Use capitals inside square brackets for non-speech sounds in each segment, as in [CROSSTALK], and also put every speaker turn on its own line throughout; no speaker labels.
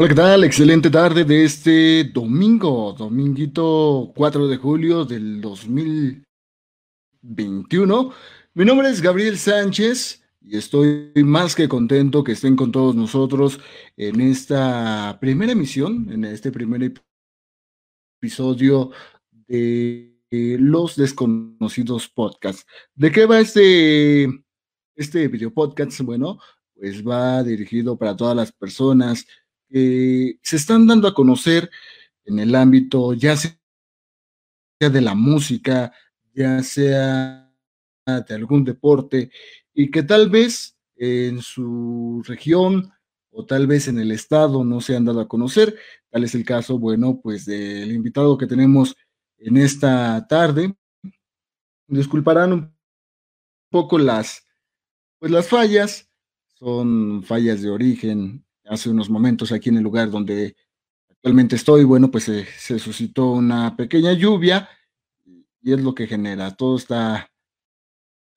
Hola, ¿qué tal? Excelente tarde de este domingo, dominguito 4 de julio del 2021. Mi nombre es Gabriel Sánchez y estoy más que contento que estén con todos nosotros en esta primera emisión, en este primer episodio de Los Desconocidos Podcast. ¿De qué va este, este video podcast? Bueno, pues va dirigido para todas las personas que se están dando a conocer en el ámbito ya sea de la música, ya sea de algún deporte, y que tal vez en su región o tal vez en el estado no se han dado a conocer. Tal es el caso, bueno, pues del invitado que tenemos en esta tarde. Disculparán un poco las, pues las fallas, son fallas de origen hace unos momentos aquí en el lugar donde actualmente estoy, bueno, pues se, suscitó una pequeña lluvia y es lo que genera. Todo está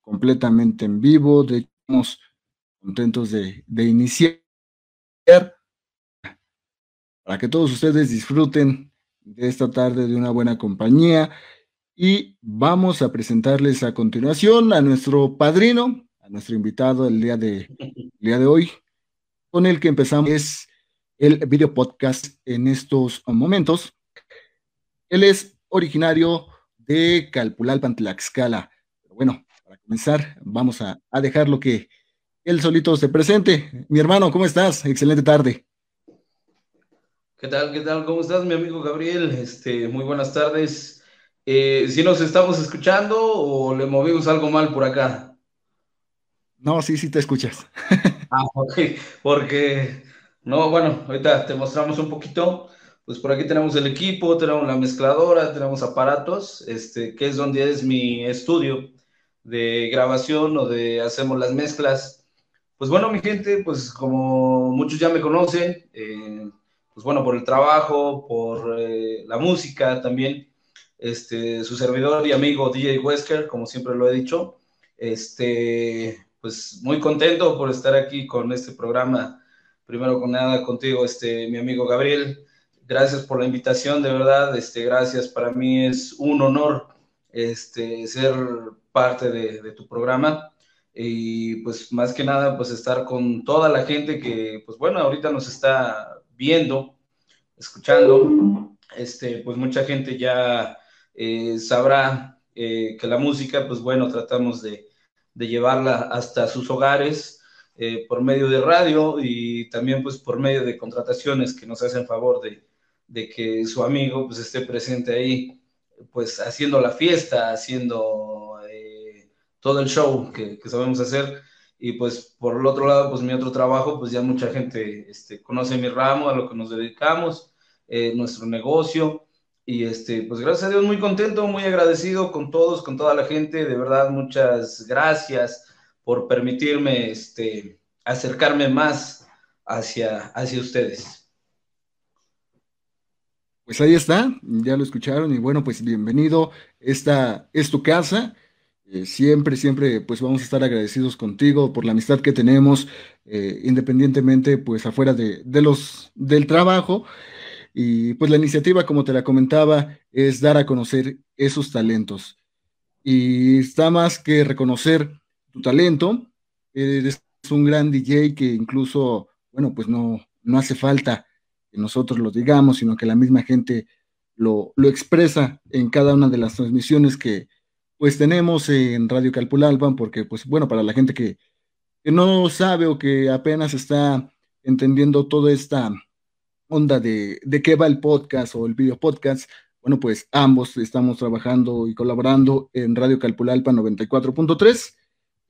completamente en vivo, de hecho, estamos contentos de, de iniciar para que todos ustedes disfruten de esta tarde de una buena compañía y vamos a presentarles a continuación a nuestro padrino, a nuestro invitado el día de, el día de hoy, con el que empezamos es el video podcast en estos momentos. Él es originario de Calpulalpan, Tlaxcala. Pero bueno, para comenzar, vamos a, a dejarlo que él solito se presente. Mi hermano, ¿cómo estás? Excelente tarde.
¿Qué tal? ¿Qué tal? ¿Cómo estás, mi amigo Gabriel? Este, muy buenas tardes. Eh, ¿Si nos estamos escuchando o le movimos algo mal por acá?
No, sí, sí te escuchas. [LAUGHS]
Ah, ok, porque, no, bueno, ahorita te mostramos un poquito, pues por aquí tenemos el equipo, tenemos la mezcladora, tenemos aparatos, este, que es donde es mi estudio de grabación o de hacemos las mezclas. Pues bueno, mi gente, pues como muchos ya me conocen, eh, pues bueno, por el trabajo, por eh, la música también, este, su servidor y amigo DJ Wesker, como siempre lo he dicho, este, pues muy contento por estar aquí con este programa. Primero con nada contigo, este, mi amigo Gabriel. Gracias por la invitación, de verdad. Este, gracias. Para mí es un honor este, ser parte de, tu programa y pues más que nada pues estar con toda la gente que pues bueno ahorita nos está viendo escuchando este pues mucha gente ya eh, sabrá eh, que la música pues bueno tratamos de, de llevarla hasta sus hogares eh, por medio de radio y también pues por medio de contrataciones que nos hacen favor de, de que su amigo pues esté presente ahí pues haciendo la fiesta, haciendo eh, todo el show que, que, sabemos hacer. Y pues por el otro lado pues mi otro trabajo pues ya mucha gente este, conoce mi ramo, a lo que nos dedicamos, eh, nuestro negocio y este, pues gracias a Dios, muy contento, muy agradecido con todos, con toda la gente. De verdad, muchas gracias por permitirme este, acercarme más hacia, hacia ustedes.
Pues ahí está, ya lo escucharon y bueno, pues bienvenido. Esta es tu casa. Eh, siempre, siempre, pues vamos a estar agradecidos contigo por la amistad que tenemos, eh, independientemente, pues afuera de, de, los, del trabajo. Y pues la iniciativa, como te la comentaba, es dar a conocer esos talentos. Y está más que reconocer tu talento. Eres un gran DJ que incluso, bueno, pues no, no hace falta que nosotros lo digamos, sino que la misma gente lo, lo expresa en cada una de las transmisiones que pues tenemos en Radio Calpulalpan, porque pues bueno, para la gente que, que no sabe o que apenas está entendiendo toda esta onda de, de qué va el podcast o el video podcast, bueno, pues ambos estamos trabajando y colaborando en Radio Calpulalpa 94.3.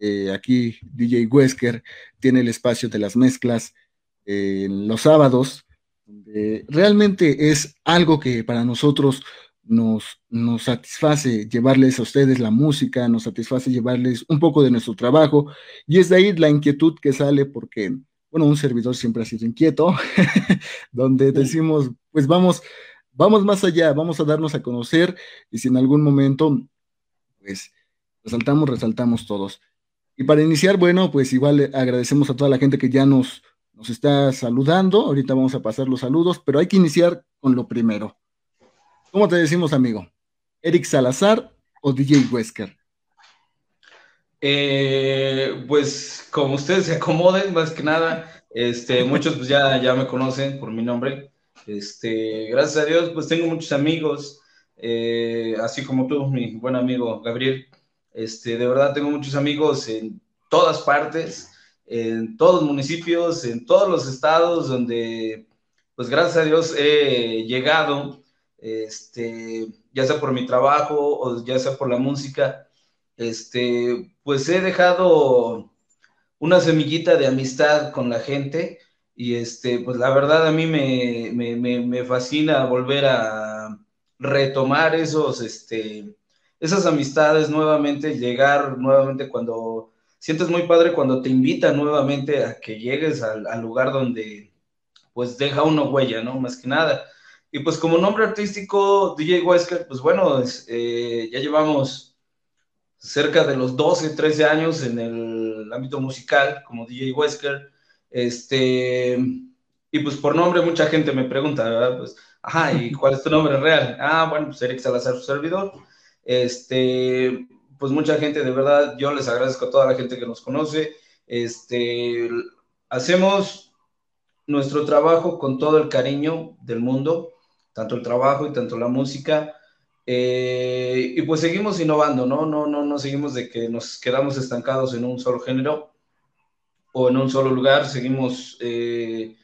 Eh, aquí DJ Wesker tiene el espacio de las mezclas eh, en los sábados. Realmente es algo que para nosotros nos, nos satisface llevarles a ustedes la música, nos satisface llevarles un poco de nuestro trabajo y es de ahí la inquietud que sale porque bueno, un servidor siempre ha sido inquieto, [LAUGHS] donde decimos, pues vamos, vamos más allá, vamos a darnos a conocer y si en algún momento, pues resaltamos, resaltamos todos. Y para iniciar, bueno, pues igual agradecemos a toda la gente que ya nos, nos está saludando. Ahorita vamos a pasar los saludos, pero hay que iniciar con lo primero. ¿Cómo te decimos, amigo? ¿Eric Salazar o DJ Wesker?
Eh, pues como ustedes se acomoden, más que nada, este, [LAUGHS] muchos pues ya, ya me conocen por mi nombre. Este, gracias a Dios, pues tengo muchos amigos, eh, así como tú, mi buen amigo Gabriel. Este, de verdad tengo muchos amigos en todas partes, en todos los municipios, en todos los estados donde, pues gracias a Dios he llegado, este, ya sea por mi trabajo o ya sea por la música, este, pues he dejado una semillita de amistad con la gente y este, pues la verdad a mí me, me, me, fascina volver a retomar esos, este, esas amistades nuevamente, llegar nuevamente cuando sientes muy padre cuando te invitan nuevamente a que llegues al, lugar donde pues deja una huella, ¿no? Más que nada. Y pues como nombre artístico, DJ Wesker, pues bueno, eh, ya llevamos cerca de los 12, 13 años en el ámbito musical como DJ Wesker. Este, y pues por nombre mucha gente me pregunta, ¿verdad? Pues, ajá, ¿y [LAUGHS] cuál es tu nombre real? Ah, bueno, pues Eric Salazar, su servidor. Este, pues mucha gente, de verdad, yo les agradezco a toda la gente que nos conoce. Este, hacemos nuestro trabajo con todo el cariño del mundo, tanto el trabajo y tanto la música. Eh, y pues seguimos innovando, ¿no? No, no, no seguimos de que nos quedamos estancados en un solo género o en un solo lugar, seguimos eh,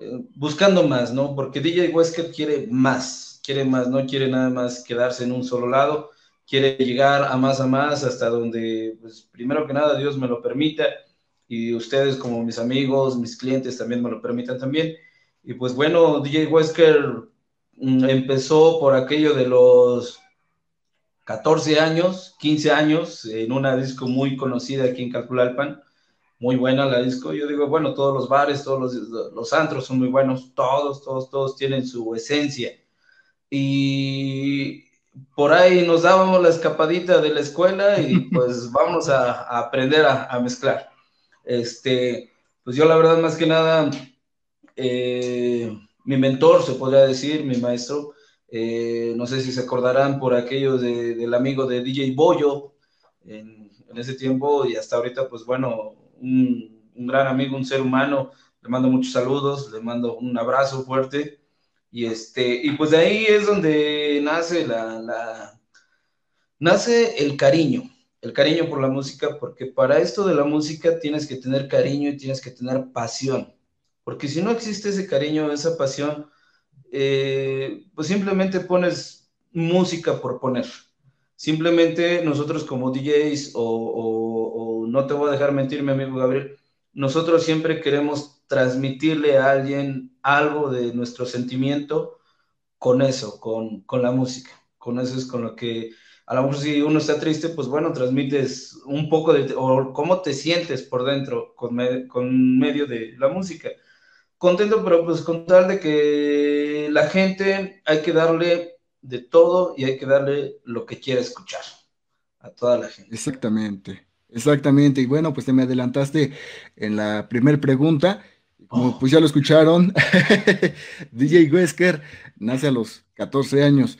eh, buscando más, ¿no? Porque DJ Wesker quiere más, quiere más, no quiere nada más quedarse en un solo lado, quiere llegar a más a más hasta donde, pues primero que nada, Dios me lo permita y ustedes como mis amigos, mis clientes también me lo permitan también. Y pues bueno, DJ Wesker empezó por aquello de los 14 años, 15 años, en una disco muy conocida aquí en Calculalpan, muy buena la disco. Yo digo, bueno, todos los bares, todos los, los antros son muy buenos, todos, todos, todos tienen su esencia. Y por ahí nos dábamos la escapadita de la escuela y [LAUGHS] pues vamos a, aprender a, mezclar. Este, pues yo la verdad más que nada, eh, mi mentor, se podría decir, mi maestro, eh, no sé si se acordarán por aquello del amigo de DJ Boyo en, ese tiempo y hasta ahorita, pues bueno, un, gran amigo, un ser humano. Le mando muchos saludos, le mando un abrazo fuerte. Y, este, y pues de ahí es donde nace, la, nace el cariño, el cariño por la música, porque para esto de la música tienes que tener cariño y tienes que tener pasión. Porque si no existe ese cariño, esa pasión, eh, pues simplemente pones música por poner. Simplemente nosotros como DJs o, no te voy a dejar mentir, mi amigo Gabriel, nosotros siempre queremos transmitirle a alguien algo de nuestro sentimiento con eso, con, la música. Con eso es con lo que, a lo mejor si uno está triste, pues bueno, transmites un poco de, o cómo te sientes por dentro con, con medio de la música. Contento, pero pues con tal de que la gente hay que darle de todo y hay que darle lo que quiera escuchar a toda la gente.
Exactamente, exactamente. Y bueno, pues te me adelantaste en la primera pregunta. Como pues ya lo escucharon, [LAUGHS] DJ Wesker nace a los 14 años.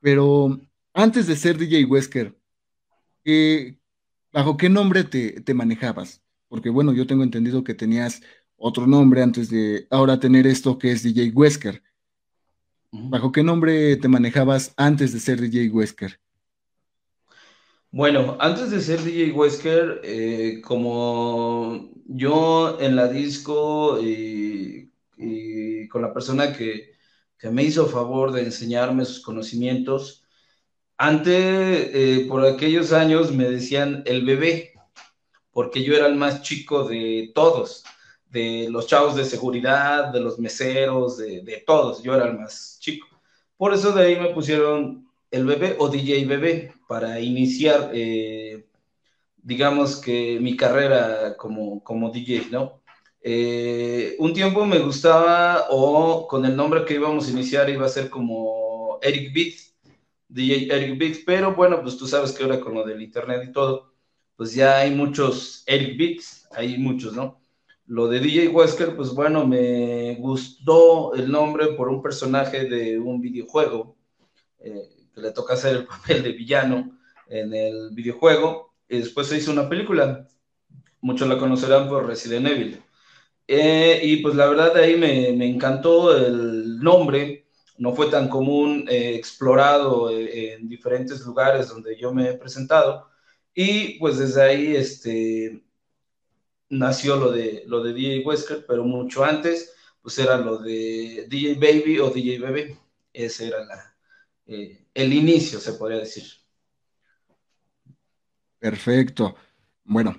Pero antes de ser DJ Wesker, ¿bajo qué nombre te, te manejabas? Porque bueno, yo tengo entendido que tenías otro nombre antes de ahora tener esto que es DJ Wesker. ¿Bajo qué nombre te manejabas antes de ser DJ Wesker?
Bueno, antes de ser DJ Wesker, eh, como yo en la disco y, con la persona que, me hizo favor de enseñarme sus conocimientos, antes, eh, por aquellos años, me decían el bebé, porque yo era el más chico de todos de los chavos de seguridad, de los meseros, de, todos. Yo era el más chico. Por eso de ahí me pusieron el bebé o DJ bebé para iniciar, eh, digamos que mi carrera como, como DJ, ¿no? Eh, un tiempo me gustaba, o con el nombre que íbamos a iniciar iba a ser como Eric Beats, DJ Eric Beats, pero bueno, pues tú sabes que ahora con lo del internet y todo, pues ya hay muchos Eric Beats, hay muchos, ¿no? Lo de DJ Wesker, pues bueno, me gustó el nombre por un personaje de un videojuego, eh, que le toca hacer el [LAUGHS] papel de villano en el videojuego, y después se hizo una película, muchos la conocerán por Resident Evil. Eh, y pues la verdad de ahí me, me, encantó el nombre, no fue tan común eh, explorado en diferentes lugares donde yo me he presentado, y pues desde ahí este, nació lo de, lo de DJ Wesker, pero mucho antes, pues era lo de DJ Baby o DJ Bebé. Ese era la, eh, el inicio, se podría decir.
Perfecto. Bueno,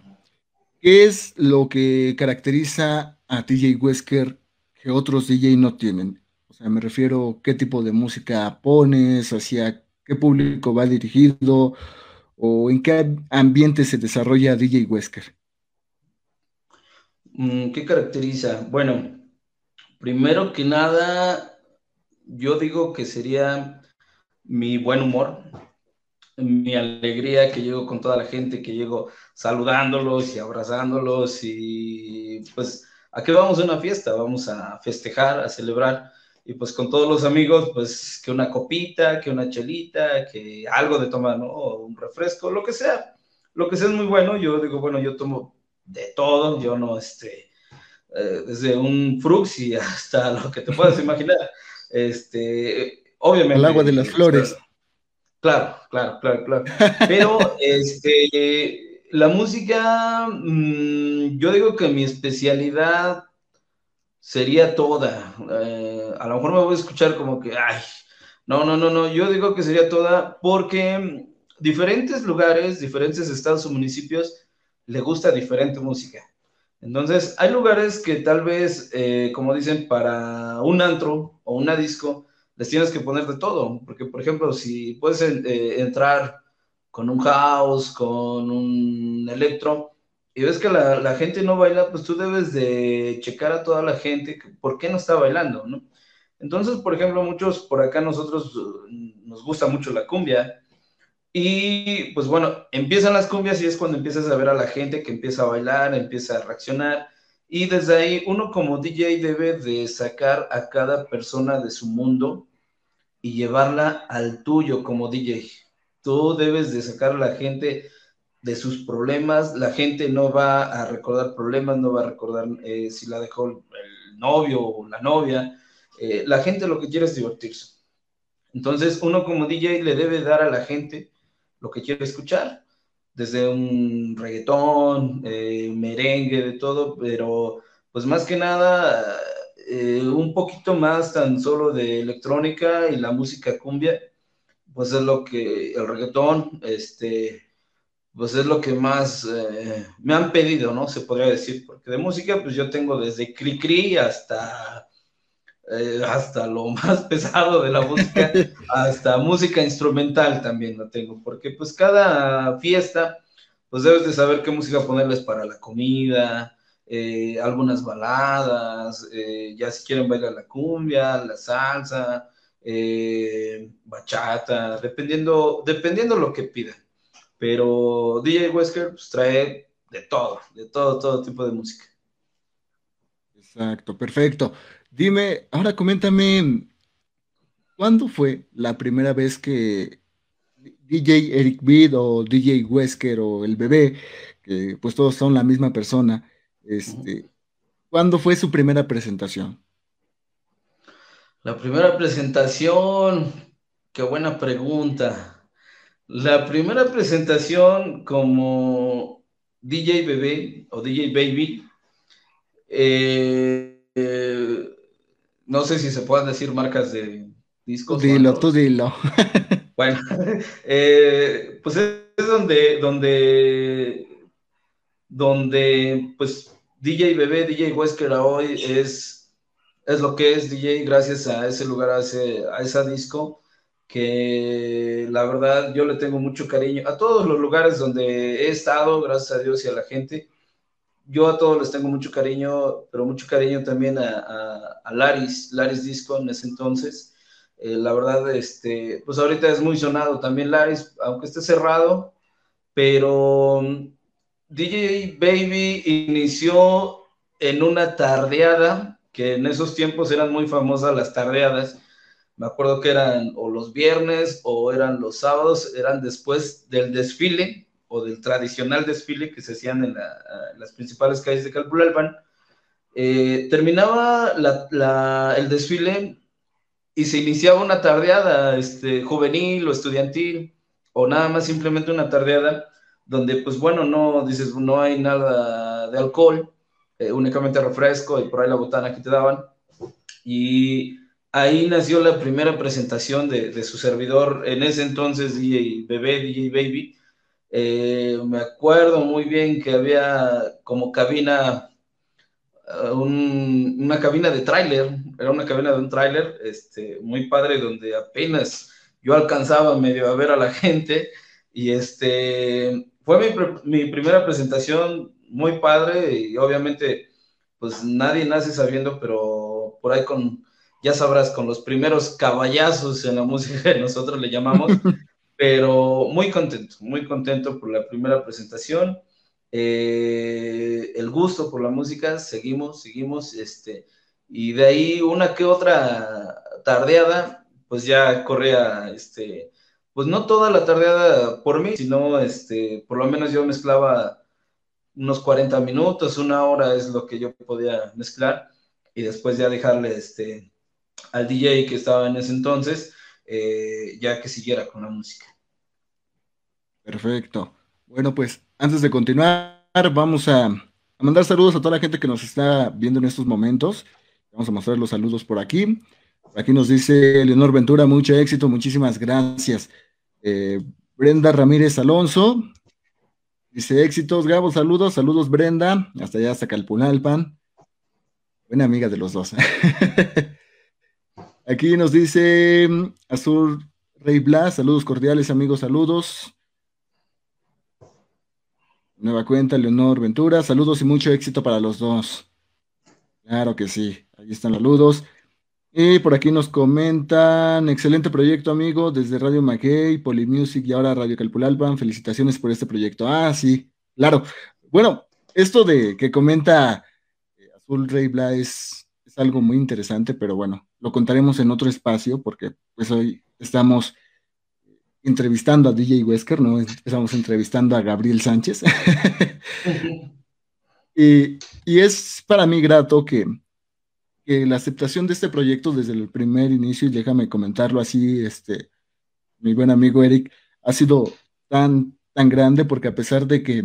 ¿qué es lo que caracteriza a DJ Wesker que otros DJ no tienen? O sea, me refiero qué tipo de música pones, hacia qué público va dirigido o en qué ambiente se desarrolla DJ Wesker.
Mm, ¿Qué caracteriza? Bueno, primero que nada, yo digo que sería mi buen humor, mi alegría que llego con toda la gente, que llego saludándolos y abrazándolos y pues aquí vamos a una fiesta, vamos a festejar, a celebrar y pues con todos los amigos, pues que una copita, que una chelita, que algo de tomar, ¿no? un refresco, lo que sea. Lo que sea es muy bueno, yo digo, bueno, yo tomo de todo, yo no, este, eh, desde un fruxi hasta [LAUGHS] lo que te puedas imaginar, este, obviamente.
El agua de las flores.
Claro, claro, claro, claro. Pero, [LAUGHS] este, la música, mm, yo digo que mi especialidad sería toda. Eh, a lo mejor me voy a escuchar como que, ay, no, no, no, no, yo digo que sería toda porque diferentes lugares, diferentes estados o municipios le gusta diferente música. Entonces, hay lugares que tal vez, eh, como dicen, para un antro o una disco, les tienes que poner de todo, porque, por ejemplo, si puedes eh, entrar con un house, con un electro, y ves que la, gente no baila, pues tú debes de checar a toda la gente por qué no está bailando. Entonces, por ejemplo, muchos por acá nosotros nos gusta mucho la cumbia, y pues bueno, empiezan las cumbias y es cuando empiezas a ver a la gente que empieza a bailar, empieza a reaccionar. Y desde ahí uno como DJ debe de sacar a cada persona de su mundo y llevarla al tuyo como DJ. Tú debes de sacar a la gente de sus problemas. La gente no va a recordar problemas, no va a recordar eh, si la dejó el novio o la novia. Eh, la gente lo que quiere es divertirse. Entonces uno como DJ le debe dar a la gente lo que quiere escuchar, desde un reggaetón, eh, merengue, de todo, pero pues más que nada eh, un poquito más tan solo de electrónica y la música cumbia, pues es lo que el reggaetón, este, pues es lo que más eh, me han pedido, ¿no? Se podría decir, porque de música, pues yo tengo desde Cri Cri hasta eh, hasta lo [LAUGHS] más pesado de la música, [LAUGHS] hasta música instrumental también lo tengo, porque pues cada fiesta, pues debes de saber qué música ponerles para la comida, eh, algunas baladas, eh, ya si quieren bailar la cumbia, la salsa, bachata, dependiendo, dependiendo lo que pidan. Pero DJ Wesker pues, trae de todo, de todo, todo tipo de música.
Exacto, perfecto. Dime, ahora coméntame, ¿cuándo fue la primera vez que DJ Eric Bid o DJ Wesker o el bebé, que pues todos son la misma persona, este, ¿cuándo fue su primera presentación?
La primera presentación, qué buena pregunta. La primera presentación como DJ Bebé o DJ Baby, eh, eh, no sé si se puedan decir marcas de discos.
Dilo, tú dilo. [LAUGHS]
Bueno, [LAUGHS] eh, pues es donde, donde, donde, pues DJ Bebé, DJ Wesker hoy es, es lo que es DJ gracias a ese lugar, a, ese, a esa disco, que la verdad yo le tengo mucho cariño a todos los lugares donde he estado, gracias a Dios y a la gente yo a todos les tengo mucho cariño, pero mucho cariño también a, Laris, Laris Disco en ese entonces. Eh, la verdad, este, pues ahorita es muy sonado también Laris, aunque esté cerrado, pero mm, DJ Baby inició en una tardeada, que en esos tiempos eran muy famosas las tardeadas. Me acuerdo que eran o los viernes o eran los sábados, eran después del desfile o del tradicional desfile que se hacían en, las principales calles de Calpulalpan. Eh, terminaba el desfile y se iniciaba una tardeada este, juvenil o estudiantil o nada más simplemente una tardeada donde pues bueno, no dices, no hay nada de alcohol, eh, únicamente refresco y por ahí la botana que te daban. Y ahí nació la primera presentación de, de su servidor, en ese entonces DJ Bebé, DJ Baby. Eh, me acuerdo muy bien que había como cabina, uh, una cabina de tráiler, era una cabina de un tráiler, este, muy padre, donde apenas yo alcanzaba medio a ver a la [LAUGHS] gente y este, fue mi, mi, primera presentación muy padre y obviamente pues nadie nace sabiendo, pero por ahí con, ya sabrás, con los primeros caballazos en la música que nosotros le llamamos, [LAUGHS] pero muy contento, muy contento por la primera presentación. Eh, el gusto por la música, seguimos, seguimos, este, y de ahí una que otra tardeada, pues ya corría, este, pues no toda la tardeada por mí, sino este, por lo menos yo mezclaba unos 40 minutos, una hora es lo que yo podía mezclar y después ya dejarle este, al DJ que estaba en ese entonces, eh, ya que siguiera con la música.
Perfecto. Bueno, pues antes de continuar, vamos a, mandar saludos a toda la gente que nos está viendo en estos momentos. Vamos a mostrar los saludos por aquí. Aquí nos dice Leonor Ventura, mucho éxito, muchísimas gracias. Eh, Brenda Ramírez Alonso dice éxitos, Gabo, saludos, saludos Brenda, hasta allá, hasta Calpunalpan. Buena amiga de los dos. [LAUGHS] Aquí nos dice mm, Azul Rey Blas, saludos cordiales amigos, saludos. Nueva cuenta, Leonor Ventura, saludos y mucho éxito para los dos. Claro que sí, ahí están los saludos. Y por aquí nos comentan, excelente proyecto, amigo, desde Radio Maguey, Polymusic y ahora Radio Calpulalpan. Felicitaciones por este proyecto. Ah, sí, claro. Bueno, esto de que comenta eh, Azul Rey Bla es, algo muy interesante, pero bueno, lo contaremos en otro espacio porque pues hoy estamos entrevistando a DJ Wesker, ¿no? Estamos entrevistando a Gabriel Sánchez. [LAUGHS] y, y es para mí grato que la aceptación de este proyecto desde el primer inicio, y déjame comentarlo así, este, mi buen amigo Eric, ha sido tan, tan grande porque a pesar de que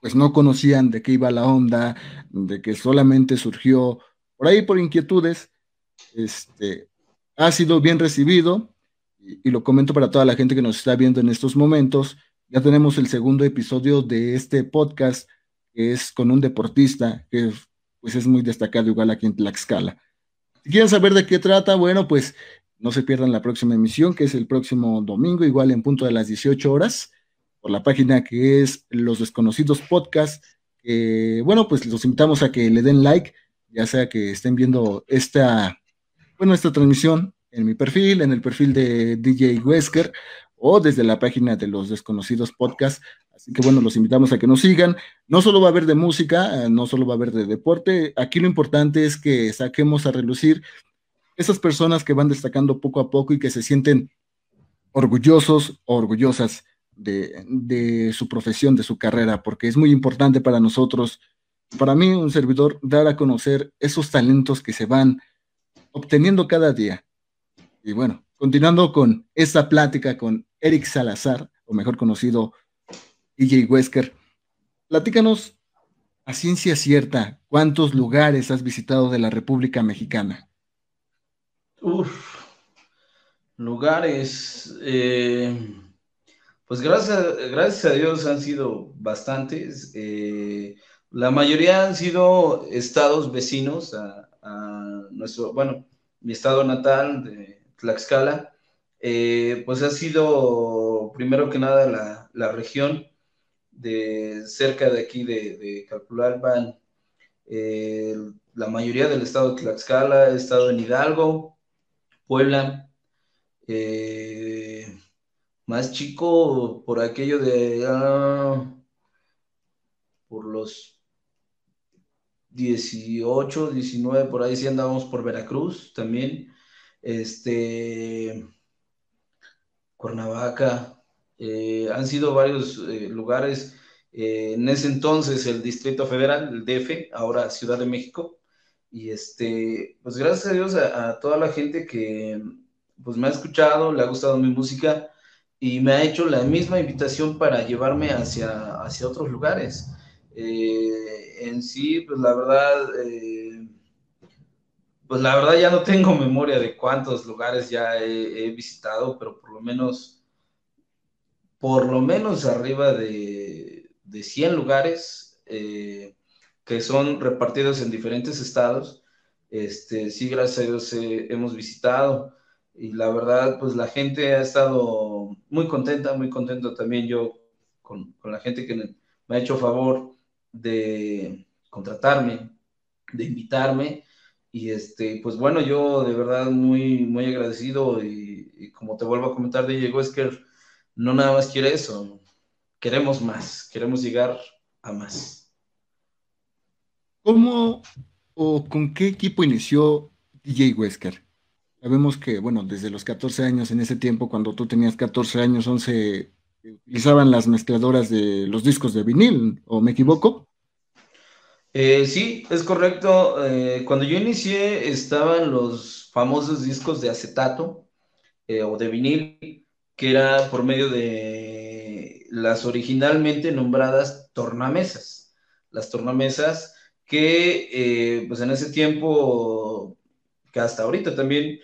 pues no conocían de qué iba la onda, de que solamente surgió por ahí por inquietudes, este, ha sido bien recibido y, lo comento para toda la gente que nos está viendo en estos momentos. Ya tenemos el segundo episodio de este podcast que es con un deportista que pues es muy destacado igual aquí en Tlaxcala. Si quieren saber de qué trata, bueno, pues no se pierdan la próxima emisión, que es el próximo domingo, igual en punto de las 18 horas, por la página que es Los Desconocidos Podcast. bueno, pues los invitamos a que le den like, ya sea que estén viendo esta, bueno, esta transmisión en mi perfil, en el perfil de DJ Wesker, o desde la página de Los Desconocidos Podcast, Así que bueno, los invitamos a que nos sigan. No solo va a haber de música, eh, no solo va a haber de deporte. Aquí lo importante es que saquemos a relucir esas personas que van destacando poco a poco y que se sienten orgullosos o orgullosas de, de su profesión, de su carrera, porque es muy importante para nosotros, para mí, un servidor, dar a conocer esos talentos que se van obteniendo cada día. Y bueno, continuando con esta plática con Eric Salazar, o mejor conocido DJ Wesker, platícanos a ciencia cierta cuántos lugares has visitado de la República Mexicana.
Uf, lugares, eh, pues gracias, gracias a Dios han sido bastantes. Eh, la mayoría han sido estados vecinos a, nuestro, bueno, mi estado natal de Tlaxcala. Eh, pues ha sido primero que nada la, la región de cerca de aquí de, de Calpulalpan, eh, la mayoría del estado de Tlaxcala, estado en Hidalgo, Puebla, eh, más chico por aquello de, ah, por los 18, 19, por ahí sí andábamos por Veracruz también. Este, Cuernavaca, eh, han sido varios eh, lugares. Eh, en ese entonces el Distrito Federal, el DF, ahora Ciudad de México. Y este, pues gracias a Dios a, toda la gente que pues me ha escuchado, le ha gustado mi música y me ha hecho la misma invitación para llevarme hacia, hacia otros lugares. En sí, pues la verdad, pues la verdad ya no tengo [LAUGHS] memoria de cuántos lugares ya he visitado, pero por lo menos por lo menos arriba de, de 100 lugares eh, que son repartidos en diferentes estados. Este, sí, gracias a Dios eh, hemos visitado y la verdad, pues la gente ha estado muy contenta, muy contento también yo con, con la gente que me ha hecho favor de contratarme, de invitarme. Y este, pues bueno, yo de verdad muy, muy agradecido y, como te vuelvo a comentar, de es que no nada más quiere eso, queremos más, queremos llegar a más.
¿Cómo o con qué equipo inició DJ Wesker? Sabemos que, bueno, desde los 14 años, en ese tiempo, cuando tú tenías 14 años, 11, utilizaban las mezcladoras de los discos de vinil, ¿o me equivoco?
Eh, sí, es correcto. Eh, cuando yo inicié estaban los famosos discos de acetato eh, o de vinil que era por medio de las originalmente nombradas tornamesas. Las tornamesas que, pues en ese tiempo, que hasta ahorita también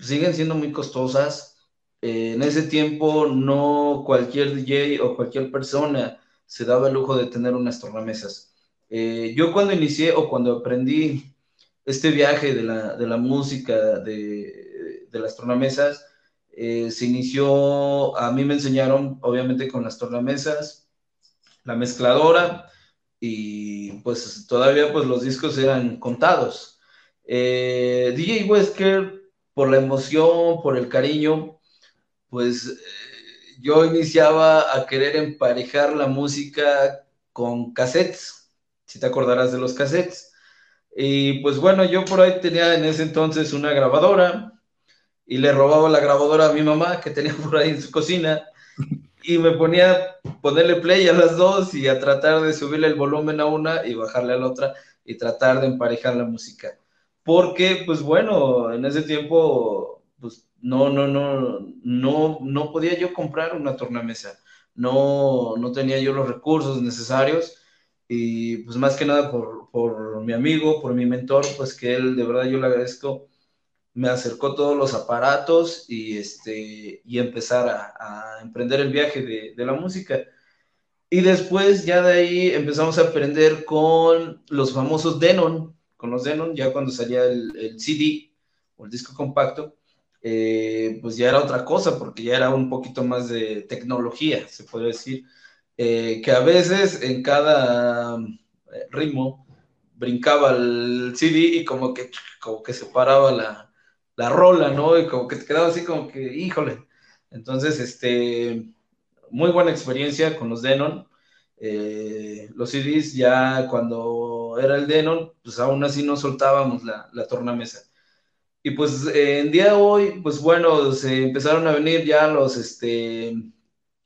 siguen siendo muy costosas. Eh, en ese tiempo no cualquier DJ o cualquier persona se daba el lujo de tener unas tornamesas. Eh, yo cuando inicié o cuando aprendí este viaje de la, de la música, de, de las tornamesas, eh, se inició, a mí me enseñaron obviamente con las tornamesas, la mezcladora y pues todavía pues los discos eran contados. Eh, DJ Wesker, por la emoción, por el cariño, pues eh, yo iniciaba a querer emparejar la música con cassettes, si te acordarás de los cassettes. Y pues bueno, yo por ahí tenía en ese entonces una grabadora, y le robaba la grabadora a mi mamá que tenía por ahí en su cocina y me ponía a ponerle play a las dos y a tratar de subirle el volumen a una y bajarle a la otra y tratar de emparejar la música. Porque, pues bueno, en ese tiempo, no, no, no, no, no podía yo comprar una tornamesa. No, no tenía yo los recursos necesarios y pues más que nada por, por mi amigo, por mi mentor, pues que él de verdad yo le agradezco me acercó todos los aparatos y, este, y empezar a, emprender el viaje de, la música. Y después ya de ahí empezamos a aprender con los famosos Denon, con los Denon, ya cuando salía el, CD o el disco compacto, eh, pues ya era otra cosa, porque ya era un poquito más de tecnología, se puede decir, eh, que a veces en cada eh, ritmo brincaba el CD y como que, como que se paraba la, la rola, ¿no? Y como que te quedaba así como que, híjole. Entonces, este, muy buena experiencia con los Denon. Eh, los CDs ya cuando era el Denon, pues aún así no soltábamos la, la tornamesa. Y pues en día de hoy, pues bueno, se empezaron a venir ya los, este,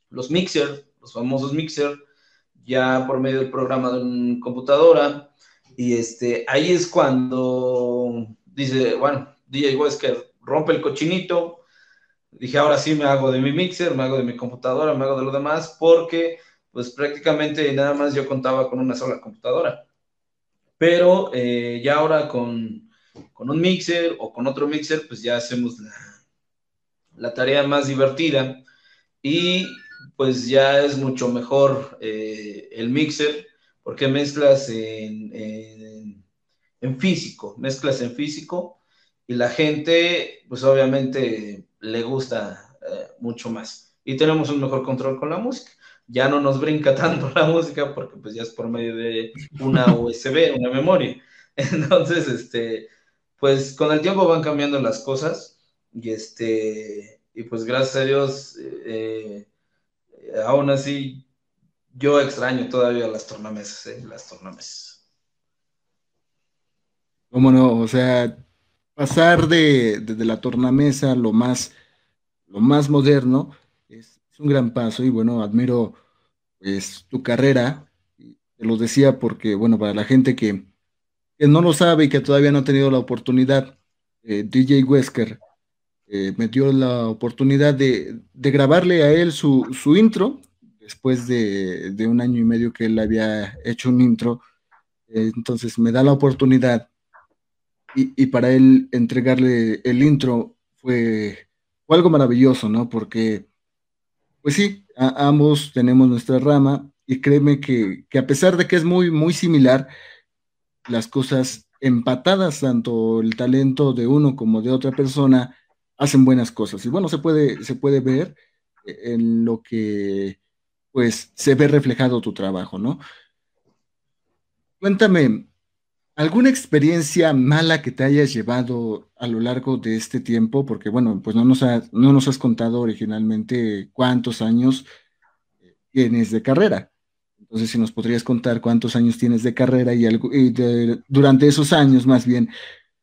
los mixer, los famosos mixer, ya por medio del programa de una computadora. Y este, ahí es cuando dice, bueno, DJ que rompe el cochinito. Dije, ahora sí me hago de mi mixer, me hago de mi computadora, me hago de lo demás, porque pues prácticamente nada más yo contaba con una sola computadora. Pero eh, ya ahora con, con, un mixer o con otro mixer, pues ya hacemos la, la tarea más divertida y pues ya es mucho mejor eh, el mixer porque mezclas en, en, físico, mezclas en físico y la gente, pues obviamente le gusta eh, mucho más. Y tenemos un mejor control con la música. Ya no nos brinca [LAUGHS] tanto la música porque pues ya es por medio de una USB, una memoria. [LAUGHS] Entonces, este, pues con el tiempo van cambiando las cosas y este, y pues gracias a Dios, eh, aún así, yo extraño todavía las tornamesas, eh, las tornamesas.
cómo no, o sea, pasar de, la tornamesa a lo más, lo más moderno es, un gran paso y bueno, admiro pues tu carrera, te lo decía porque bueno, para la gente que, no lo sabe y que todavía no ha tenido la oportunidad, eh, DJ Wesker eh, me dio la oportunidad de, grabarle a él su, intro, después de, un año y medio que él había hecho un intro, eh, entonces me da la oportunidad y, para él entregarle el intro fue, algo maravilloso, ¿no? Porque, pues sí, ambos tenemos nuestra rama y créeme que, a pesar de que es muy, muy similar, las cosas empatadas, tanto el talento de uno como de otra persona, hacen buenas cosas. Y bueno, se puede, se puede ver en lo que pues se ve reflejado tu trabajo, ¿no? Cuéntame, ¿Alguna experiencia mala que te hayas llevado a lo largo de este tiempo? Porque, bueno, pues no nos, no nos has contado originalmente cuántos años tienes de carrera. Entonces, si nos podrías contar cuántos años tienes de carrera y, algo, durante esos años, más bien,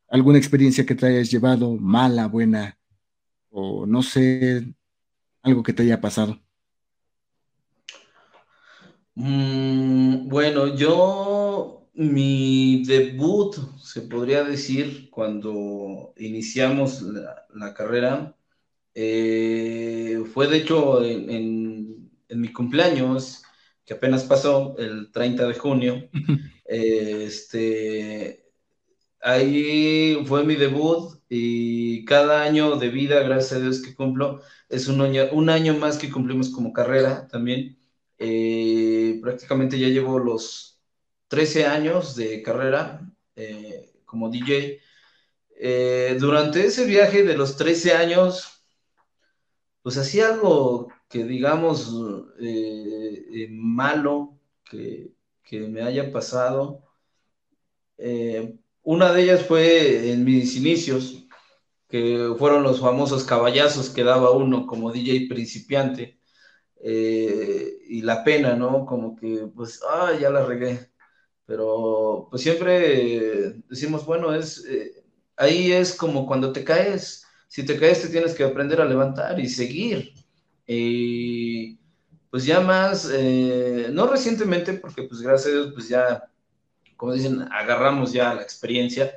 alguna experiencia que te hayas llevado mala, buena, o no sé, algo que te haya pasado.
Mm, bueno, yo mi debut, se podría decir, cuando iniciamos la, carrera, eh, fue de hecho en, mi cumpleaños, que apenas pasó, el 30 de junio. este, ahí fue mi debut y cada año de vida, gracias a Dios que cumplo, es un año, un año más que cumplimos como carrera también. Eh, prácticamente ya llevo los 13 años de carrera eh, como DJ. Eh, durante ese viaje de los 13 años, pues hacía algo que digamos eh, malo que, me haya pasado. una de ellas fue en mis inicios, que fueron los famosos caballazos que daba uno como DJ principiante. y la pena, ¿no? Como que, pues, ah, ya la regué pero pues siempre decimos, bueno, es, eh, ahí es como cuando te caes, si te caes te tienes que aprender a levantar y seguir. Y pues ya más, eh, no recientemente, porque pues gracias a Dios, pues ya, como dicen, agarramos ya la experiencia,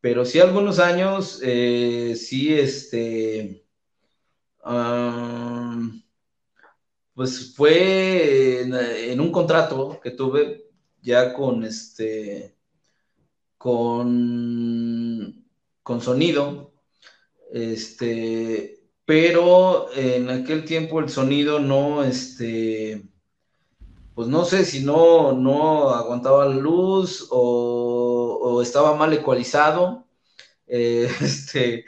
pero sí algunos años, eh, sí, este, pues fue en, un contrato que tuve, ya con este, con, con sonido, este, pero en aquel tiempo el sonido no, este, pues no sé si no, no aguantaba la luz o, estaba mal ecualizado, [LAUGHS] este,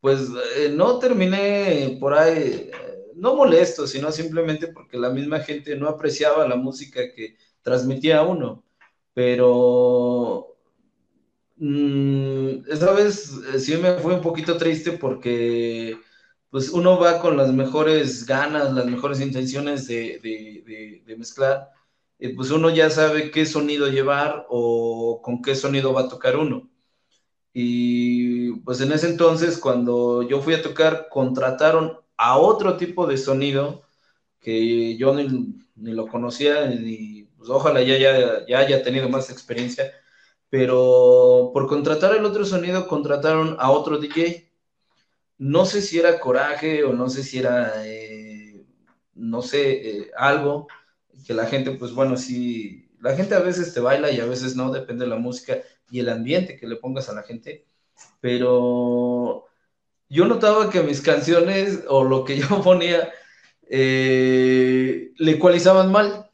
pues eh, no terminé por ahí, no molesto, sino simplemente porque la misma gente no apreciaba la música que transmitía uno. Pero mm, esa vez eh, sí me fue un poquito triste porque pues uno va con las mejores ganas, las mejores intenciones de, mezclar, y pues uno ya sabe qué sonido llevar o con qué sonido va a tocar uno. Y pues en ese entonces, cuando yo fui a tocar, contrataron a otro tipo de sonido que yo ni, ni lo conocía ni pues ojalá ya, ya, haya tenido más experiencia, pero por contratar el otro sonido contrataron a otro DJ. No sé si era coraje o no sé si era, eh, no sé, eh, algo que la gente, pues bueno, sí, la gente a veces te baila y a veces no, depende de la música y el ambiente que le pongas a la gente, pero yo notaba que mis canciones o lo que yo [LAUGHS] ponía eh, le ecualizaban mal.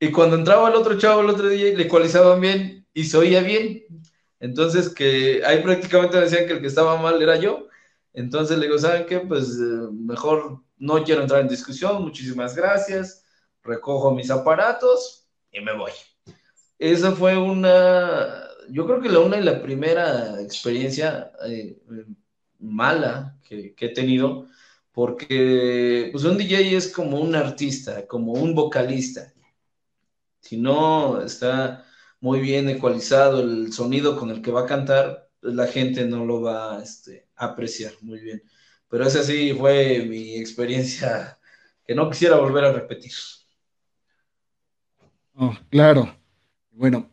Y cuando entraba el otro chavo el otro día, le ecualizaban bien y se oía bien. Entonces, que ahí prácticamente decían que el que estaba mal era yo. Entonces le digo, ¿saben qué? Pues eh, mejor no quiero entrar en discusión, muchísimas gracias, recojo mis aparatos y me voy. Esa fue una, yo creo que la una y la primera experiencia eh, mala que, he tenido, porque pues un DJ es como un artista, como un vocalista. Si no está muy bien ecualizado el sonido con el que va a cantar, pues, la gente no lo va este, apreciar muy bien. Pero esa sí fue mi experiencia que no quisiera volver a repetir.
Oh, claro. Bueno,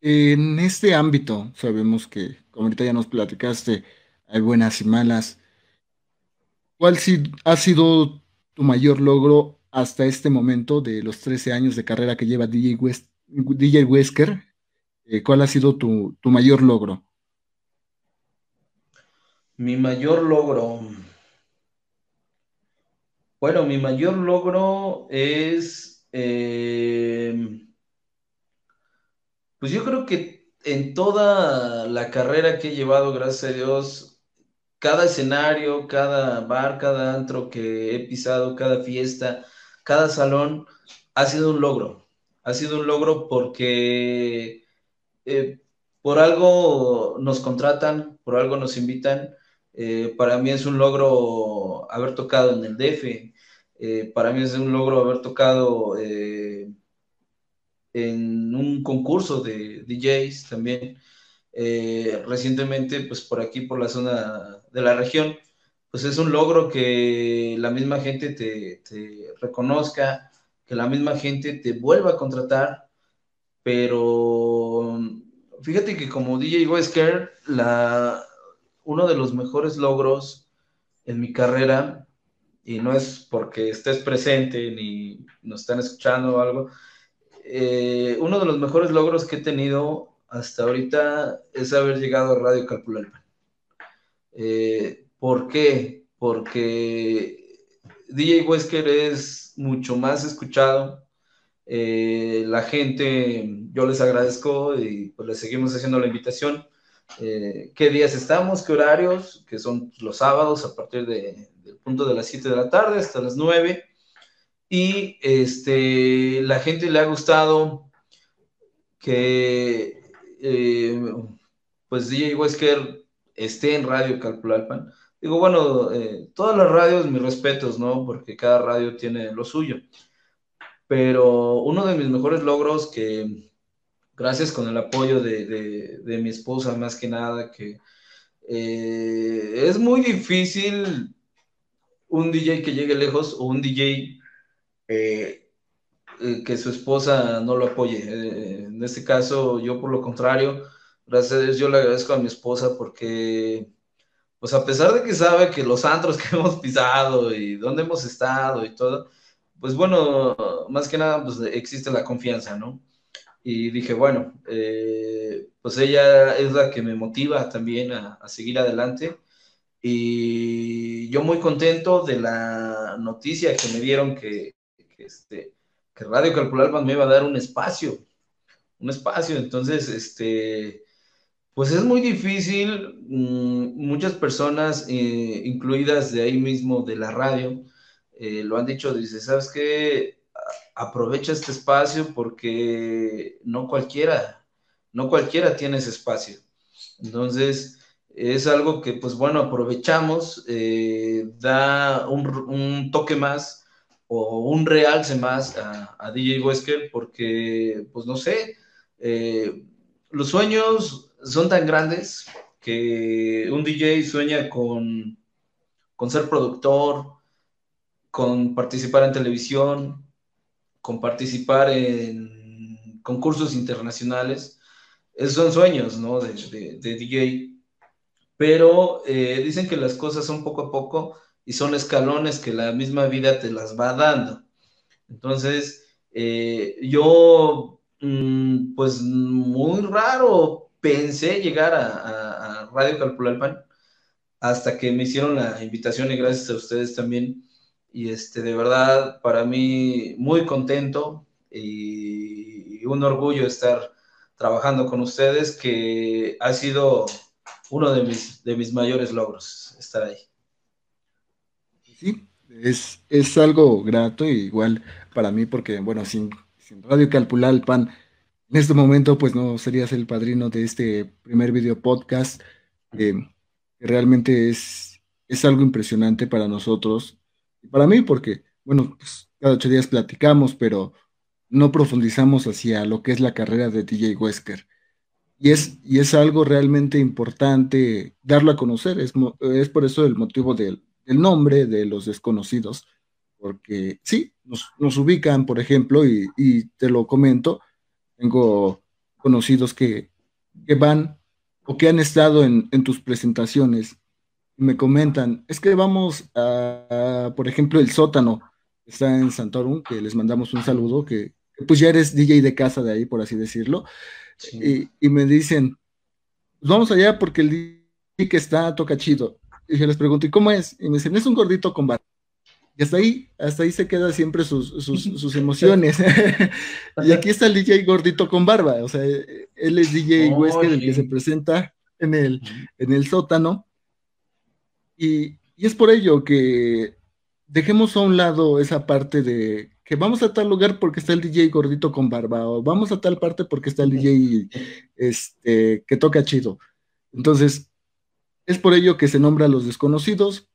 en este ámbito sabemos que, como ahorita ya nos platicaste, hay buenas y malas. ¿Cuál ha sido tu mayor logro hasta este momento de los 13 años de carrera que lleva DJ, DJ Wesker? Eh, ¿Cuál ha sido tu, mayor logro?
Mi mayor logro. Bueno, mi mayor logro es, eh, pues yo creo que en toda la carrera que he llevado, gracias a Dios, cada escenario, cada bar, cada antro que he pisado, cada fiesta, cada salón, ha sido un logro. Ha sido un logro porque eh, por algo nos contratan, por algo nos invitan. Eh, para mí es un logro haber tocado en el DF. Eh, para mí es un logro haber tocado en un concurso de DJs también. Eh, recientemente, pues por aquí, por la zona de la región, pues es un logro que la misma gente te, reconozca, que la misma gente te vuelva a contratar, pero fíjate que como DJ Wesker, la, uno de los mejores logros en mi carrera, y no es porque estés presente ni nos están escuchando o algo, eh, uno de los mejores logros que he tenido hasta ahorita es haber llegado a Radio Calpulalpan. Eh, ¿Por qué? Porque DJ Wesker es mucho más escuchado. Eh, la gente, yo les agradezco y pues les seguimos haciendo la invitación. Eh, ¿Qué días estamos? ¿Qué horarios? Que son los sábados a partir de, del punto de las 7 de la tarde hasta las 9. Y este, la gente le ha gustado que eh, pues DJ Wesker esté en Radio Calpulalpan. Digo, bueno, eh, todas las radios, mis respetos, ¿no? Porque cada radio tiene lo suyo. Pero uno de mis mejores logros que, gracias con el apoyo de, mi esposa más que nada, que eh, es muy difícil un DJ que llegue lejos o un DJ eh, que su esposa no lo apoye. Eh, en este caso, yo por lo contrario, gracias yo le agradezco a mi esposa porque, pues a pesar de que sabe que los antros [LAUGHS] que hemos pisado y dónde hemos estado y todo, pues bueno, más que nada, pues existe la confianza, ¿no? Y dije, bueno, eh, pues ella es la que me motiva también a, seguir adelante. Y yo muy contento de la noticia que me dieron que, que este, que Radio Calcular me iba a dar un espacio, un espacio. Entonces, este, pues es muy difícil, mm, muchas personas, eh, incluidas de ahí mismo de la radio, eh, lo han dicho, dice, ¿sabes qué? Aprovecha este espacio porque no cualquiera, no cualquiera tiene ese espacio. Entonces, es algo que, pues bueno, aprovechamos, eh, da un, toque más o un realce más a, DJ Wesker porque, pues no sé, eh, los sueños son tan grandes que un DJ sueña con, con ser productor, con participar en televisión, con participar en concursos internacionales. Esos son sueños, ¿no? De, DJ. Pero eh, dicen que las cosas son poco a poco y son escalones que la misma vida te las va dando. Entonces, eh, yo, mm, pues muy raro pensé llegar a, a Radio Calpulalpan hasta que me hicieron la invitación y gracias a ustedes también. Y este, de verdad, para mí, muy contento y, un orgullo estar trabajando con ustedes, que ha sido uno de mis, de mis mayores logros, estar ahí.
Sí, es, es algo grato y igual para mí porque, bueno, sin, sin Radio Calpulalpan, en este momento pues no serías el padrino de este primer video podcast, que realmente es, es algo impresionante para nosotros y para mí porque, bueno, pues cada ocho días platicamos, pero no profundizamos hacia lo que es la carrera de DJ Wesker. Y es, y es algo realmente importante darlo a conocer, es, es por eso el motivo del, nombre de los desconocidos, porque sí, nos, ubican, por ejemplo, y, y, te lo comento, tengo conocidos que, que van o que han estado en, en tus presentaciones me comentan, es que vamos a, por ejemplo, el sótano, está en Santorum, que les mandamos un saludo, que, pues ya eres DJ de casa de ahí, por así decirlo, y, me dicen, pues vamos allá porque el DJ que está toca chido. Y yo les pregunto, ¿y cómo es? Y me dicen, es un gordito con barba. Y hasta ahí, hasta ahí se queda siempre sus, sus, [LAUGHS] emociones. [LAUGHS] y aquí está el DJ gordito con barba, o sea, él es DJ Wesker, el que se presenta en el, en el sótano. Y, es por ello que dejemos a un lado esa parte de que vamos a tal lugar porque está el DJ gordito con barba, o vamos a tal parte porque está el DJ este, que toca chido. Entonces, es por ello que se nombra a los desconocidos.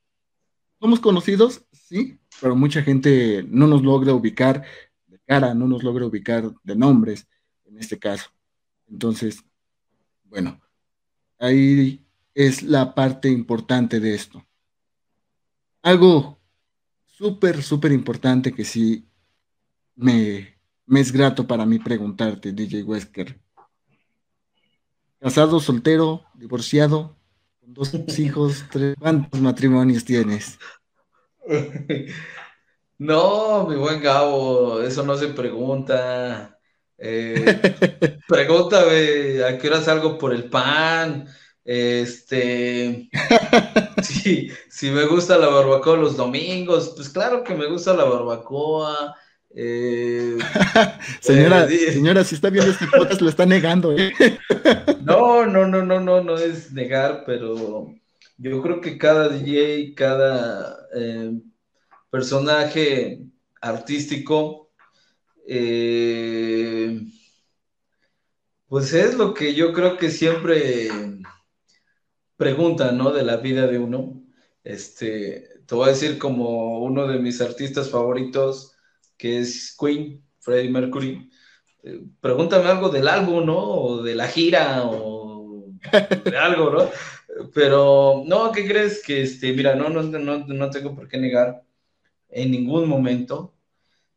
Somos conocidos, sí, pero mucha gente no nos logra ubicar de cara, no nos logra ubicar de nombres, en este caso. Entonces, bueno, ahí es la parte importante de esto. Algo súper, súper importante que sí me, es grato para mí preguntarte, DJ Wesker. Casado, soltero, divorciado, con dos [LAUGHS] hijos, tres, ¿cuántos matrimonios tienes? [LAUGHS]
No, mi buen Gabo, eso no se pregunta. Eh, [LAUGHS] pregúntame a qué hora salgo por el pan. Este, [LAUGHS] sí, si me gusta la barbacoa los domingos, pues claro que me gusta la barbacoa. Eh, [LAUGHS]
señora, eh, señora, si está viendo este podcast, lo está negando. ¿eh? [LAUGHS]
no, no, no, no, no, no es negar, pero yo creo que cada DJ, cada personaje artístico, pues es lo que yo creo que siempre pregunta, ¿no? De la vida de uno. Este, te voy a decir como uno de mis artistas favoritos que es Queen, Freddie Mercury. Eh, pregúntame algo del álbum, ¿no? O de la gira, o de algo, ¿no? Pero, no, ¿qué crees? Que, este, mira, no, no, no, no tengo por qué negar en ningún momento.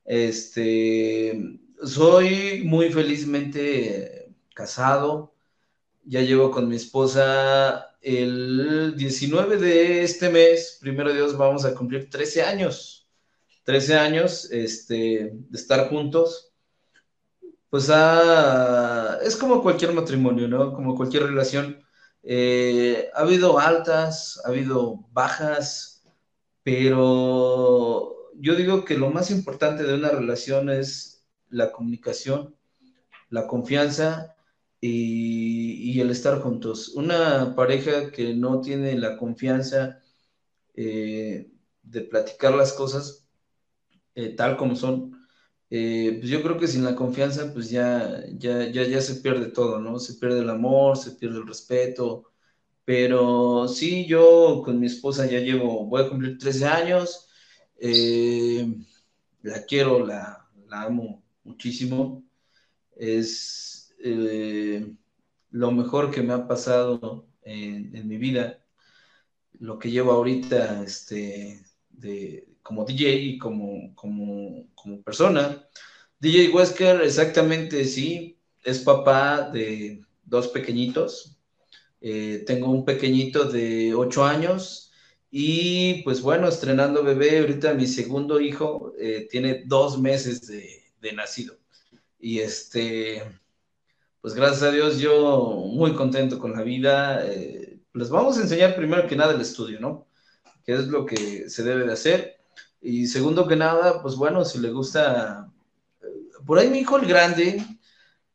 Este, soy muy felizmente casado. Ya llevo con mi esposa el 19 de este mes, primero Dios, vamos a cumplir 13 años. 13 años este, de estar juntos, pues es como cualquier matrimonio, ¿no? Como cualquier relación. Eh, ha habido altas, ha habido bajas, pero yo digo que lo más importante de una relación es la comunicación, la confianza y, el estar juntos. Una pareja que no tiene la confianza eh, de platicar las cosas, eh, tal como son, eh, pues yo creo que sin la confianza, pues ya, ya, ya, ya se pierde todo, ¿no? Se pierde el amor, se pierde el respeto. Pero sí, yo con mi esposa ya llevo, voy a cumplir 13 años. La quiero, la, amo muchísimo. Es lo mejor que me ha pasado en, en, mi vida. Lo que llevo ahorita, este, de, como DJ y como, como, como persona. DJ Wesker, exactamente sí, es papá de dos pequeñitos. Eh, tengo un pequeñito de ocho años y pues bueno, estrenando bebé, ahorita mi segundo hijo eh, tiene dos meses de, de, nacido. Y este, pues gracias a Dios yo muy contento con la vida. Eh, les vamos a enseñar primero que nada el estudio, ¿no? Que es lo que se debe de hacer. Y segundo que nada, pues bueno, si le gusta, por ahí mi hijo el grande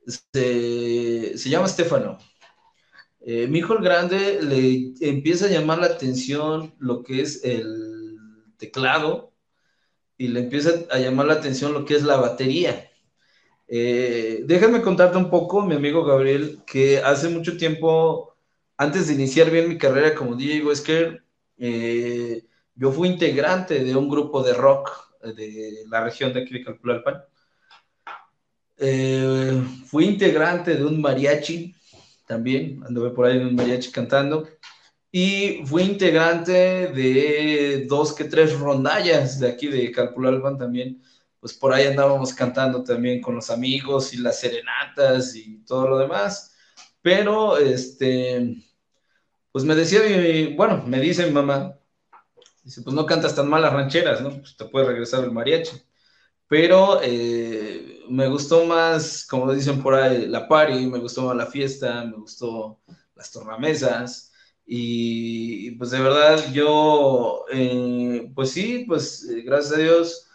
se, llama Estefano. Eh, mi hijo el grande le empieza a llamar la atención lo que es el teclado y le empieza a llamar la atención lo que es la batería. Eh, déjame contarte un poco, mi amigo Gabriel, que hace mucho tiempo, antes de iniciar bien mi carrera como DJ Wesker, eh, yo fui integrante de un grupo de rock de la región de aquí de Calpulalpan. Eh, fui integrante de un mariachi también, anduve por ahí en un mariachi cantando. Y fui integrante de dos que tres rondallas de aquí de Calpulalpan también. Pues por ahí andábamos cantando también con los amigos y las serenatas y todo lo demás. Pero, este, pues me decía, bueno, me dice mi mamá, dice, pues no cantas tan mal las rancheras, ¿no? Pues te puede regresar el mariachi. Pero eh, me gustó más, como dicen por ahí, la party, me gustó más la fiesta, me gustó las tornamesas. Y, pues de verdad yo, eh, pues sí, pues eh, gracias a Dios,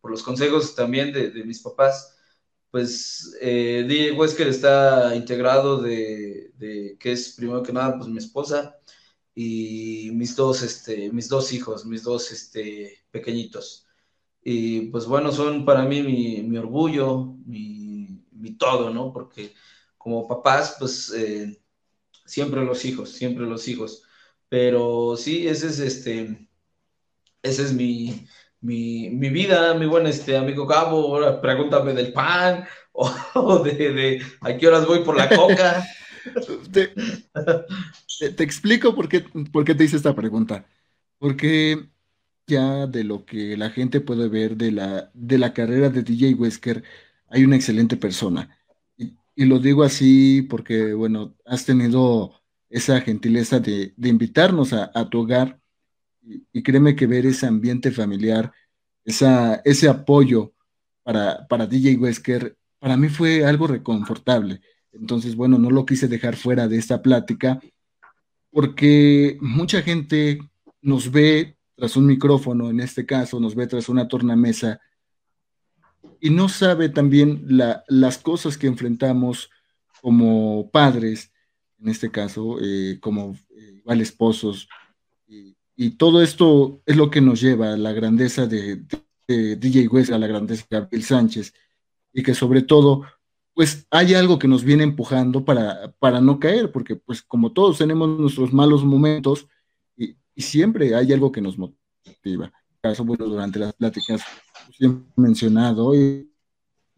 por los consejos también de, de mis papás, pues eh, DJ Wesker está integrado de, de, que es primero que nada, pues mi esposa y mis dos, este, mis dos hijos, mis dos este, pequeñitos. Y pues bueno, son para mí mi, mi orgullo, mi, mi, todo, ¿no? Porque como papás, pues eh, siempre los hijos, siempre los hijos. Pero sí, ese es este, ese es mi, mi, mi, vida, mi buen este, amigo ahora pregúntame del pan [LAUGHS] o, de, de, a qué horas voy por la coca. [LAUGHS]
te, te, explico por qué, por qué te hice esta pregunta. Porque ya de lo que la gente puede ver de la, de la carrera de DJ Wesker, hay una excelente persona. Y, y, lo digo así porque, bueno, has tenido esa gentileza de, de invitarnos a, a tu hogar y, créeme que ver ese ambiente familiar, esa, ese apoyo para, para DJ Wesker, para mí fue algo reconfortable. Entonces, bueno, no lo quise dejar fuera de esta plática porque mucha gente nos ve tras un micrófono, en este caso, nos ve tras una tornamesa y no sabe también la, las cosas que enfrentamos como padres, en este caso, eh, como eh, igual esposos, y, todo esto es lo que nos lleva a la grandeza de, DJ West, a la grandeza de Gabriel Sánchez, y que sobre todo, pues hay algo que nos viene empujando para, para no caer, porque pues como todos tenemos nuestros malos momentos, y, siempre hay algo que nos motiva. Caso, bueno, durante las pláticas siempre mencionado, y,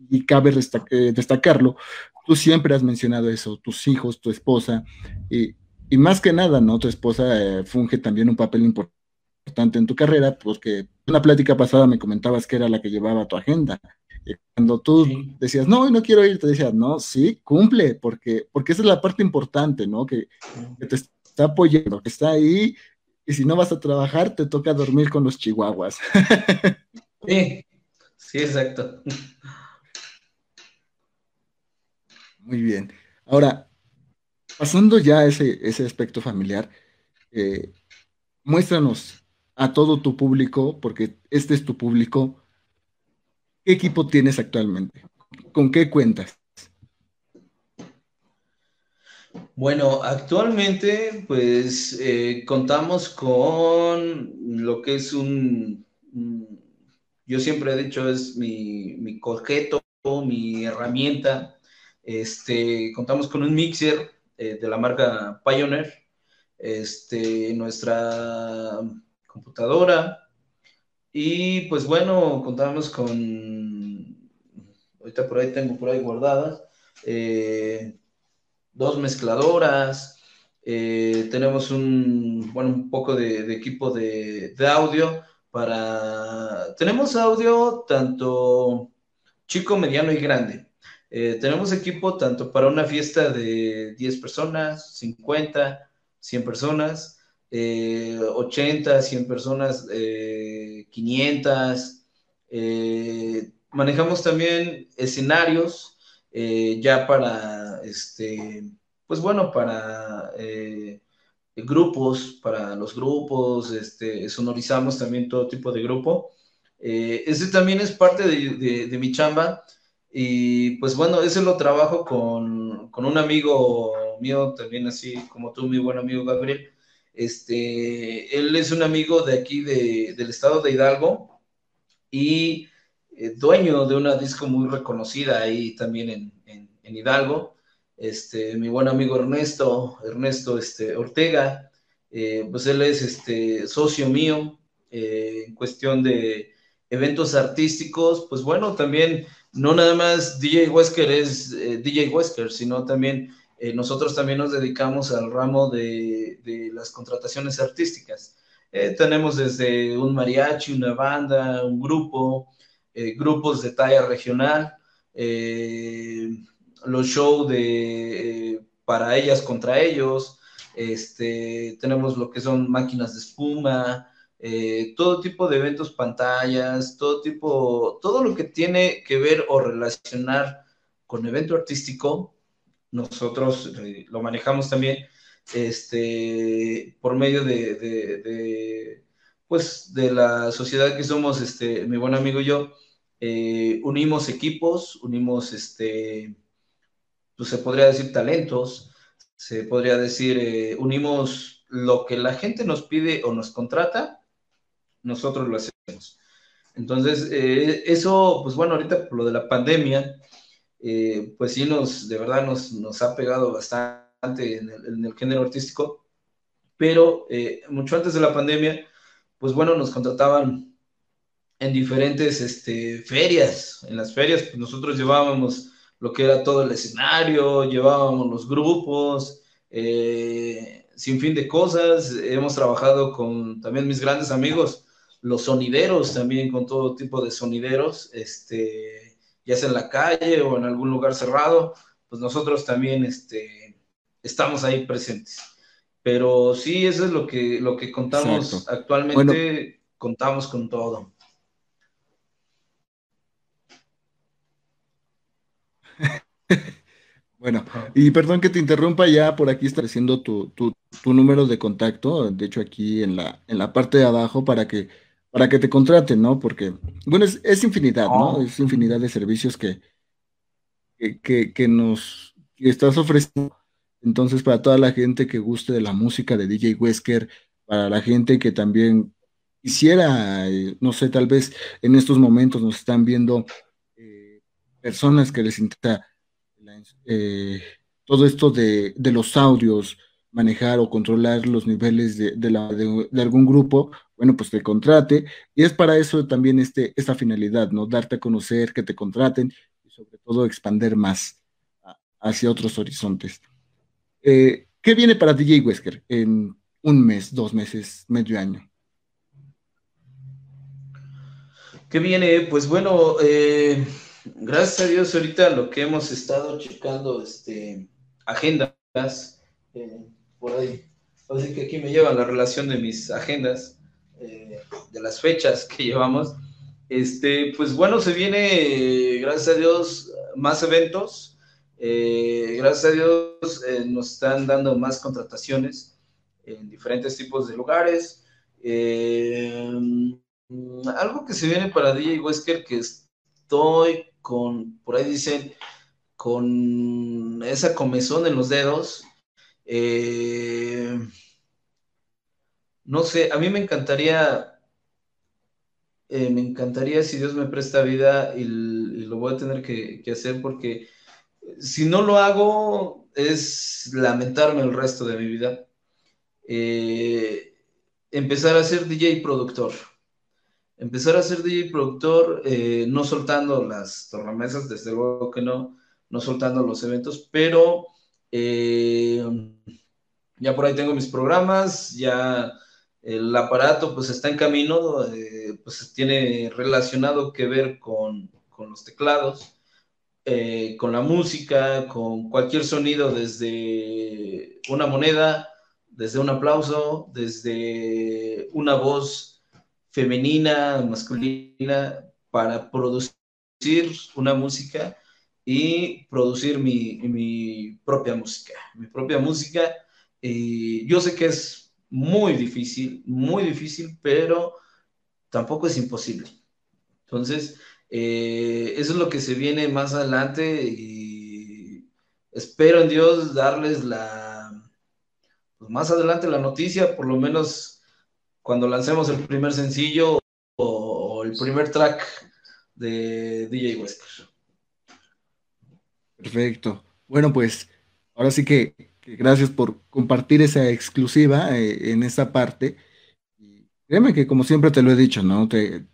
y cabe eh, destacarlo, tú siempre has mencionado eso, tus hijos, tu esposa, y, y más que nada, ¿no? Tu esposa eh, funge también un papel importante en tu carrera, porque en una plática pasada me comentabas que era la que llevaba tu agenda. Y cuando tú decías, no, no quiero ir, te decías, no, sí, cumple, porque, porque esa es la parte importante, ¿no? Que, que te está apoyando, que está ahí, y si no vas a trabajar, te toca dormir con los chihuahuas. [LAUGHS]
sí, sí, exacto.
Muy bien. Ahora, Pasando ya ese, ese aspecto familiar, eh, muéstranos a todo tu público, porque este es tu público, ¿qué equipo tienes actualmente? ¿Con qué cuentas?
Bueno, actualmente pues eh, contamos con lo que es un, yo siempre he dicho es mi, mi cojeto, mi herramienta. Este, contamos con un mixer eh, de la marca Pioneer, este, nuestra computadora y pues bueno, contamos con, ahorita por ahí tengo por ahí guardadas, eh, dos mezcladoras, eh, tenemos un, bueno, un poco de, equipo de, de, audio para, tenemos audio tanto chico, mediano y grande. Eh, tenemos equipo tanto para una fiesta de 10 personas, 50, 100 personas, 80, 100 personas, 500. Eh, eh, manejamos también escenarios ya para, este, pues bueno, para grupos, para los grupos, este, sonorizamos también todo tipo de grupo. ese también es parte de, de mi chamba y pues bueno, ese lo trabajo con, con, un amigo mío, también así como tú, mi buen amigo Gabriel. Este, él es un amigo de aquí de, del estado de Hidalgo y eh, dueño de una disco muy reconocida ahí también en, en, en, Hidalgo. Este, mi buen amigo Ernesto, Ernesto este, Ortega, eh, pues él es este, socio mío eh, en cuestión de eventos artísticos. Pues bueno, también no nada más DJ Wesker es eh, DJ Wesker, sino también eh, nosotros también nos dedicamos al ramo de, de las contrataciones artísticas. Eh, tenemos desde un mariachi, una banda, un grupo, grupos de talla regional, los shows de para ellas contra ellos, este, tenemos lo que son máquinas de espuma, eh, todo tipo de eventos, pantallas, todo tipo, todo lo que tiene que ver o relacionar con evento artístico, nosotros eh, lo manejamos también este, por medio de, pues, de la sociedad que somos, este, mi buen amigo y yo, eh, unimos equipos, unimos, este, pues se podría decir talentos, se podría decir, unimos lo que la gente nos pide o nos contrata nosotros lo hacemos. Entonces, eh, eso, pues bueno, ahorita por lo de la pandemia, eh, pues sí nos, de verdad nos, nos ha pegado bastante en el, género artístico, pero eh, mucho antes de la pandemia, pues bueno, nos contrataban en diferentes este, ferias. En las ferias, pues nosotros llevábamos lo que era todo el escenario, llevábamos los grupos, sin fin de cosas. Hemos trabajado con también mis grandes amigos los sonideros también, con todo tipo de sonideros, este, ya sea en la calle o en algún lugar cerrado, pues nosotros también este, estamos ahí presentes. Pero sí, eso es lo que, lo que contamos actualmente, contamos con todo. [LAUGHS]
Bueno, y perdón que te interrumpa, ya por aquí está haciendo tu, tu, tu, número de contacto, de hecho aquí en la, en la parte de abajo para que para que te contraten, ¿no? Porque, bueno, es, infinidad, ¿no? Oh. Es infinidad de servicios que, que, que, nos estás ofreciendo. Entonces, para toda la gente que guste de la música de DJ Wesker, para la gente que también quisiera, eh, no sé, tal vez en estos momentos nos están viendo eh, personas que les interesa eh, todo esto de, de, los audios, manejar o controlar los niveles de, de, la, de algún grupo, bueno, pues te contrate. Y es para eso también este, esta finalidad, ¿no? Darte a conocer, que te contraten y sobre todo expander más hacia otros horizontes. Eh, ¿Qué viene para DJ Wesker en un mes, dos meses, medio año?
¿Qué viene? Pues bueno, eh, gracias a Dios ahorita lo que hemos estado checando, este, agendas, eh, por ahí. Así que aquí me lleva la relación de mis agendas. Eh, de las fechas que llevamos, este, pues bueno, se viene, gracias a Dios, más eventos. Eh, gracias a Dios eh, nos están dando más contrataciones en diferentes tipos de lugares. algo que se viene para DJ Wesker que estoy con, por ahí dicen, con esa comezón en los dedos. Eh, no sé, a mí me encantaría, eh, me encantaría si Dios me presta vida y, lo voy a tener que, hacer porque si no lo hago es lamentarme el resto de mi vida. Eh, empezar a ser DJ productor. Empezar a ser DJ productor, eh, no soltando las tornamesas, desde luego que no, no soltando los eventos, pero ya por ahí tengo mis programas, ya el aparato pues está en camino, eh, pues tiene relacionado que ver con, los teclados, eh, con la música, con cualquier sonido desde una moneda, desde un aplauso, desde una voz femenina, masculina, para producir una música y producir mi, propia música. Mi propia música, y yo sé que es muy difícil, muy difícil, pero tampoco es imposible. Entonces, eh, eso es lo que se viene más adelante y espero en Dios darles la, pues más adelante la noticia, por lo menos cuando lancemos el primer sencillo o, el primer track de DJ Wesker.
Perfecto. Bueno, pues ahora sí que gracias por compartir esa exclusiva eh, en esa parte. Y créeme que como siempre te lo he dicho, ¿no? Te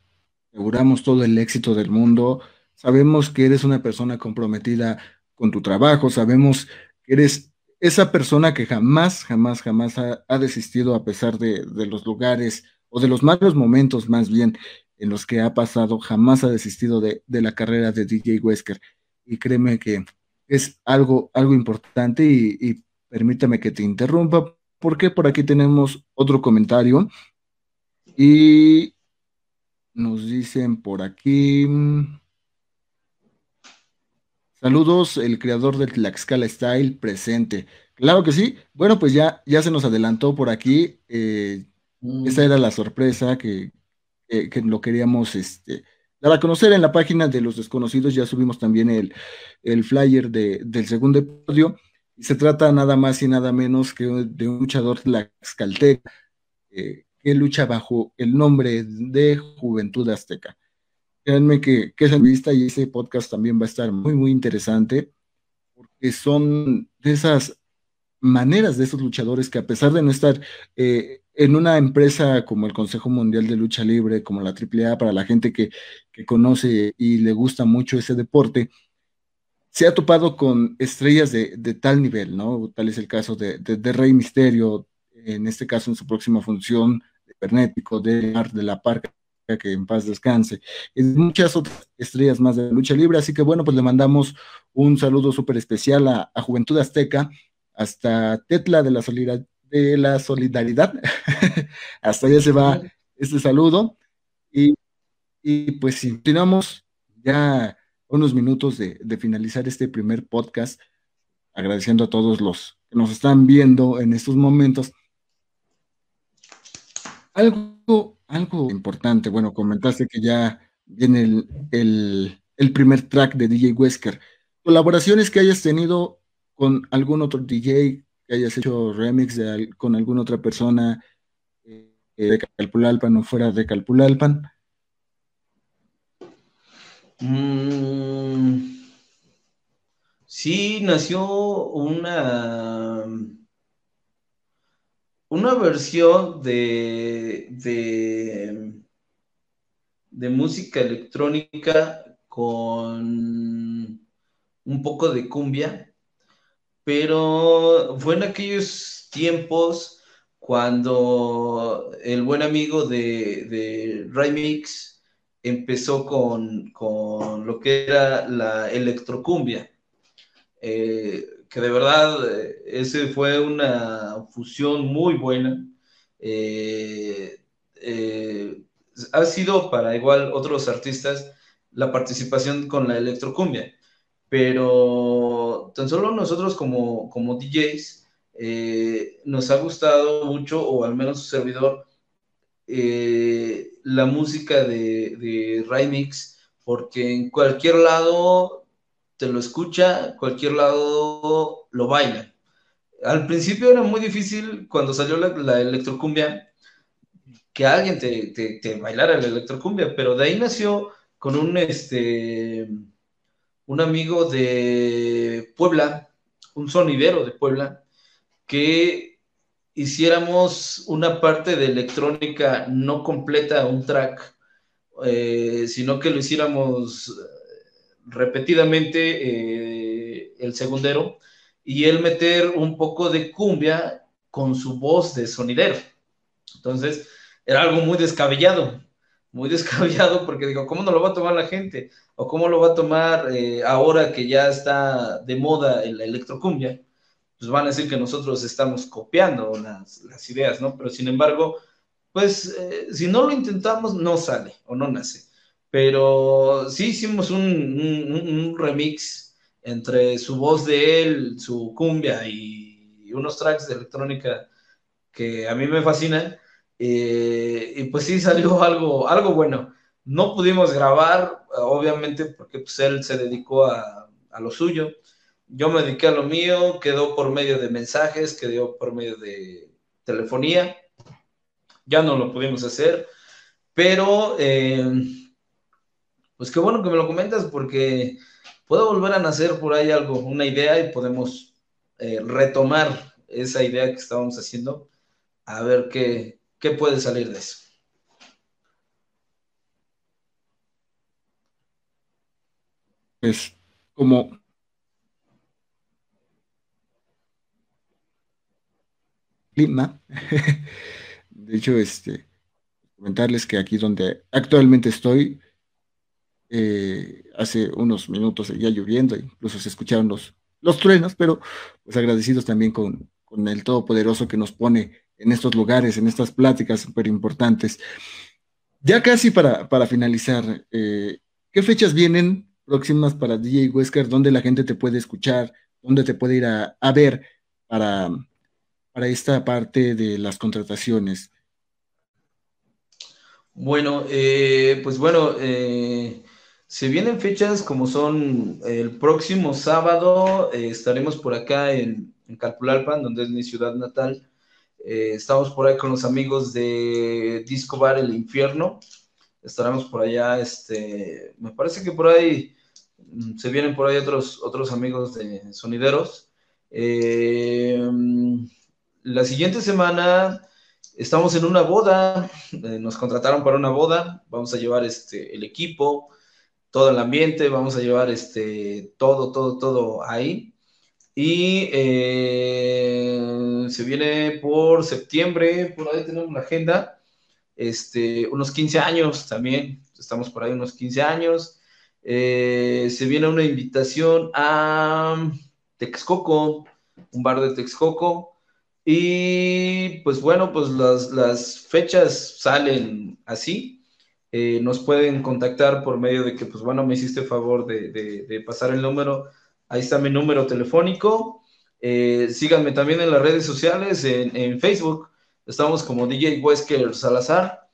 auguramos todo el éxito del mundo, sabemos que eres una persona comprometida con tu trabajo, sabemos que eres esa persona que jamás, jamás, jamás ha, desistido a pesar de, los lugares o de los malos momentos más bien en los que ha pasado, jamás ha desistido de, la carrera de DJ Wesker. Y créeme que es algo, algo importante y permítame que te interrumpa porque por aquí tenemos otro comentario y nos dicen por aquí. Saludos, el creador del Tlaxcala Style presente. Claro que sí. Bueno, pues ya, ya se nos adelantó por aquí. Eh, mm. Esa era la sorpresa que, lo queríamos este, dar a conocer en la página de los desconocidos. Ya subimos también el, el flyer del segundo episodio. Se trata nada más y nada menos que de un luchador tlaxcalteca eh, que lucha bajo el nombre de Juventud Azteca. Créanme que, esa entrevista y ese podcast también va a estar muy, muy interesante, porque son de esas maneras de esos luchadores que a pesar de no estar eh, en una empresa como el Consejo Mundial de Lucha Libre, como la AAA, para la gente que, conoce y le gusta mucho ese deporte, se ha topado con estrellas de, tal nivel, ¿no? Tal es el caso de, de, Rey Misterio, en este caso en su próxima función, de Pernético, de de la Parca, que en paz descanse, y muchas otras estrellas más de lucha libre. Así que bueno, pues le mandamos un saludo súper especial a, Juventud Azteca, hasta Tetla de la, solidaridad, de la solidaridad. [LAUGHS] hasta allá se va este saludo. Y, y pues continuamos ya unos minutos de, finalizar este primer podcast, agradeciendo a todos los que nos están viendo en estos momentos. Algo algo importante, bueno, comentaste que ya viene el, primer track de DJ Wesker. ¿Colaboraciones que hayas tenido con algún otro DJ, que hayas hecho remix con alguna otra persona eh, de Calpulalpan o fuera de Calpulalpan?
Mm, sí, nació una una versión de, de, música electrónica con un poco de cumbia, pero fue en aquellos tiempos cuando el buen amigo de, de Remix empezó con, lo que era la electrocumbia. Eh, que de verdad eh, ese fue una fusión muy buena. Eh, ha sido para igual otros artistas la participación con la electrocumbia, pero tan solo nosotros como, como DJs nos ha gustado mucho, o al menos su servidor, la música de, de porque en cualquier lado te lo escucha, cualquier lado lo baila. Al principio era muy difícil cuando salió la, electrocumbia que alguien te, bailara la electrocumbia, pero de ahí nació con un, este, un amigo de Puebla, un sonidero de Puebla, que hiciéramos una parte de electrónica no completa, un track, eh, sino que lo hiciéramos repetidamente eh, el segundero y él meter un poco de cumbia con su voz de sonidero. Entonces, era algo muy descabellado, muy [LAUGHS] descabellado porque digo, ¿cómo no lo va a tomar la gente? ¿O cómo lo va a tomar eh, ahora que ya está de moda la electrocumbia? Pues van a decir que nosotros estamos copiando las, las ideas, ¿no? Pero sin embargo, pues eh, si no lo intentamos, no sale o no nace. Pero sí hicimos un, remix entre su voz de él, su cumbia y unos tracks de electrónica que a mí me fascinan. Eh, y pues sí salió [LAUGHS] algo, algo bueno. No pudimos grabar, obviamente, porque pues, él se dedicó a, a, lo suyo. Yo me dediqué a lo mío, quedó por medio de mensajes, quedó por medio de telefonía. Ya no lo pudimos hacer, pero eh, pues qué bueno que me lo comentas porque puedo volver a nacer por ahí algo, una idea y podemos eh, retomar esa idea que estábamos haciendo a ver qué, qué puede salir de eso.
pues como clima. [LAUGHS] De hecho, este, comentarles que aquí donde actualmente estoy, eh, hace unos minutos seguía lloviendo, incluso se escucharon los, los truenos, pero pues agradecidos también con, con el Todopoderoso que nos pone en estos lugares, en estas pláticas súper importantes. Ya casi para, para finalizar, eh, ¿qué fechas vienen próximas para DJ Wesker? ¿Dónde la gente te puede escuchar? ¿Dónde te puede ir a, a ver para, para esta parte de las contrataciones?
Bueno, eh, pues bueno, eh, se vienen fechas como son el próximo sábado, eh, estaremos por acá en, en, Calpulalpan, donde es mi ciudad natal. estamos por ahí con los amigos de Disco Bar El Infierno. Estaremos por allá, este, me parece que por ahí mm, se vienen por ahí otros, otros amigos de sonideros. La siguiente semana estamos en una boda, eh, nos contrataron para una boda, vamos a llevar este, el equipo, todo el ambiente, vamos a llevar este, todo, todo, todo ahí. Y eh, se viene por septiembre, por ahí tenemos la agenda, este, unos 15 años también, estamos por ahí unos 15 años. Eh, se viene una invitación a Texcoco, un bar de Texcoco. Y pues bueno, pues las, fechas salen así. Eh, nos pueden contactar por medio de que, pues bueno, me hiciste favor de, pasar el número. Ahí está mi número telefónico. Eh, síganme también en las redes sociales, en, Facebook. Estamos como DJ Wesker Salazar.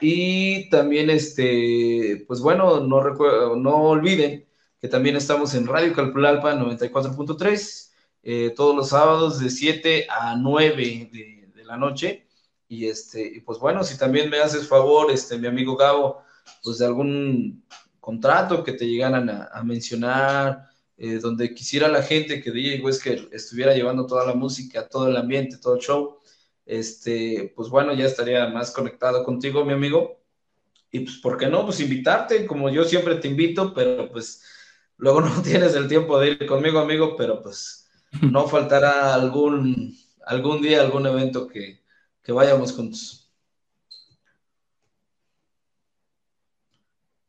Y también, este, pues bueno, no, recuerdo, no olviden que también estamos en Radio Calpulalpa 94.3 eh, todos los sábados de 7 a 9 de, la noche. Y este, pues bueno, si también me haces favor, este, mi amigo Gabo, pues de algún contrato que te llegaran a, mencionar, eh, donde quisiera la gente que DJ Wesker estuviera llevando toda la música, todo el ambiente, todo el show, este, pues bueno, ya estaría más conectado contigo, mi amigo. Y pues, ¿por qué no? Pues invitarte, como yo siempre te invito, pero pues luego [LAUGHS] no tienes el tiempo de ir conmigo, amigo, pero pues [LAUGHS] no faltará algún, algún día, algún evento que, vayamos juntos.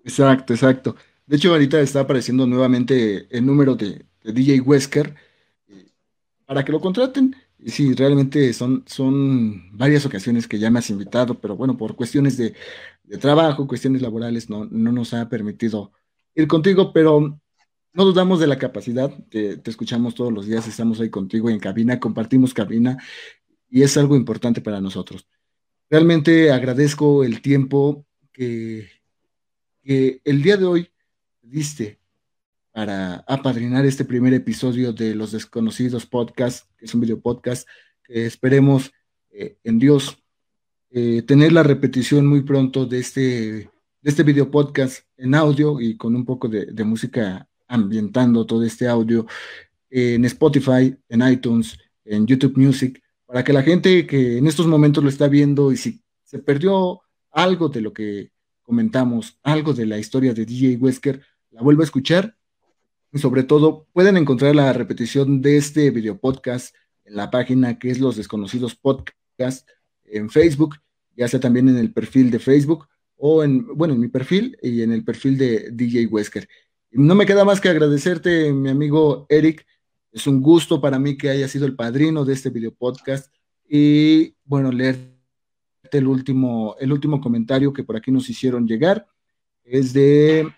Exacto, exacto. De hecho, ahorita está apareciendo nuevamente el número de, DJ Wesker eh, para que lo contraten. Sí, realmente son, son varias ocasiones que ya me has invitado, pero bueno, por cuestiones de, trabajo, cuestiones laborales, no, no nos ha permitido ir contigo, pero no dudamos de la capacidad, te, escuchamos todos los días, estamos ahí contigo en cabina, compartimos cabina y es algo importante para nosotros. Realmente agradezco el tiempo que, el día de hoy diste para apadrinar este primer episodio de Los Desconocidos Podcast, que es un video podcast, que esperemos eh, en Dios eh, tener la repetición muy pronto de este, de este video podcast en audio y con un poco de, de música ambientando todo este audio en Spotify, en iTunes, en YouTube Music, para que la gente que en estos momentos lo está viendo y si se perdió algo de lo que comentamos, algo de la historia de DJ Wesker, la vuelva a escuchar. Y sobre todo, pueden encontrar la repetición de este video podcast en la página que es Los Desconocidos Podcast en Facebook, ya sea también en el perfil de Facebook o en, bueno, en mi perfil y en el perfil de DJ Wesker. No me queda más que agradecerte, mi amigo Eric. Es un gusto para mí que haya sido el padrino de este video podcast. Y bueno, leerte el último, el último comentario que por aquí nos hicieron llegar. Es de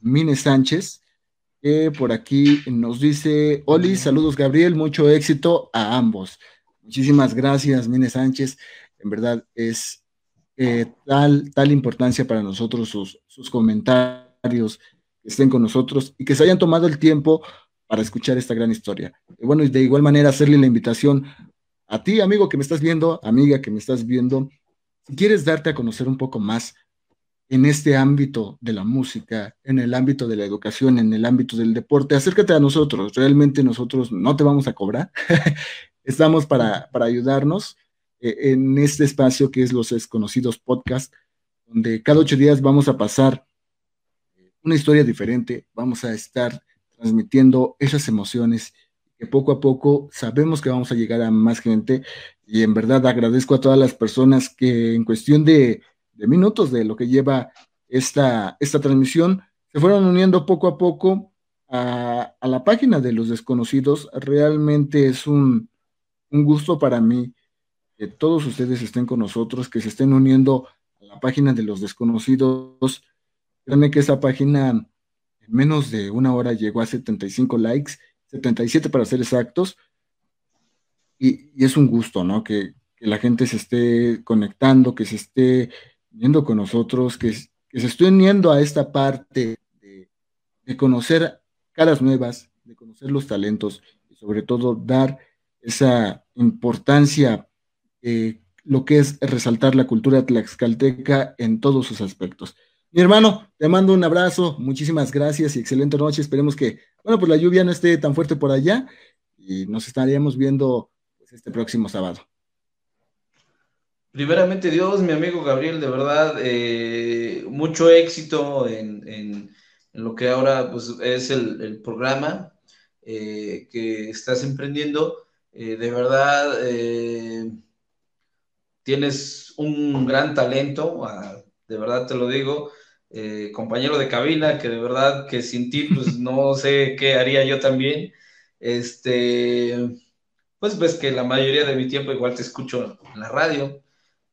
Mine Sánchez, que por aquí nos dice: Oli, saludos Gabriel, mucho éxito a ambos. Muchísimas gracias, Mine Sánchez. En verdad es eh, tal, tal importancia para nosotros sus, sus comentarios estén con nosotros y que se hayan tomado el tiempo para escuchar esta gran historia. Y bueno, y de igual manera hacerle la invitación a ti, amigo que me estás viendo, amiga que me estás viendo, si quieres darte a conocer un poco más en este ámbito de la música, en el ámbito de la educación, en el ámbito del deporte, acércate a nosotros. Realmente nosotros no te vamos a cobrar. [LAUGHS] Estamos para, para ayudarnos eh, en este espacio que es los desconocidos podcast, donde cada ocho días vamos a pasar una historia diferente, vamos a estar transmitiendo esas emociones que poco a poco sabemos que vamos a llegar a más gente y en verdad agradezco a todas las personas que en cuestión de, minutos de lo que lleva esta, esta transmisión se fueron uniendo poco a poco a, la página de los desconocidos. Realmente es un, un gusto para mí que todos ustedes estén con nosotros, que se estén uniendo a la página de los desconocidos. Créanme que esa página en menos de una hora llegó a 75 likes 77 para ser exactos, y, es un gusto, ¿no? Que, la gente se esté conectando, que se esté viendo con nosotros, que, se esté uniendo a esta parte de, conocer caras nuevas, de conocer los talentos y sobre todo dar esa importancia, eh, lo que es resaltar la cultura tlaxcalteca en todos sus aspectos. Mi hermano, te mando un abrazo, muchísimas gracias y excelente noche. Esperemos que, bueno, pues la lluvia no esté tan fuerte por allá y nos estaríamos viendo pues, este próximo sábado.
Primeramente Dios, mi amigo Gabriel, de verdad, eh, mucho éxito en, lo que ahora pues, es el, programa eh, que estás emprendiendo. Eh, de verdad, tienes un gran talento, de verdad te lo digo. Eh, compañero de cabina, que de verdad que sin ti, pues [LAUGHS] no sé qué haría yo también. Este, pues ves que la mayoría de mi tiempo igual te escucho en la radio,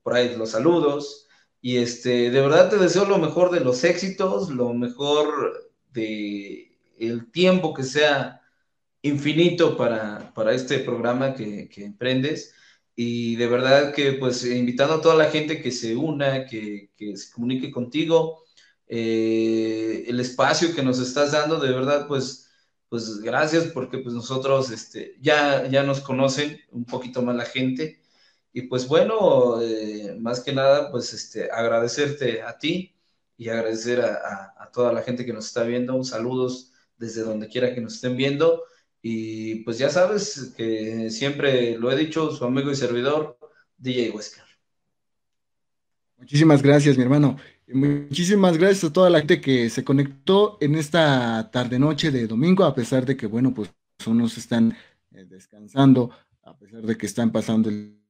por ahí los saludos, y este, de verdad te deseo lo mejor de los éxitos, lo mejor de el tiempo que sea infinito para, para este programa que, que emprendes y de verdad que pues invitando a toda la gente que se una, que, que se comunique contigo, eh, el espacio que nos estás dando, de verdad, pues, pues gracias porque pues nosotros este, ya, ya nos conocen un poquito más la gente. Y pues bueno, eh, más que nada, pues este, agradecerte a ti y agradecer a, toda la gente que nos está viendo. Saludos desde donde quiera que nos estén viendo. Y pues ya sabes que siempre lo he dicho, su amigo y servidor, DJ Wesker.
Muchísimas gracias, mi hermano. Muchísimas gracias a toda la gente que se conectó en esta tarde-noche de domingo, a pesar de que, bueno, pues unos están eh, descansando, a pesar de que están pasando el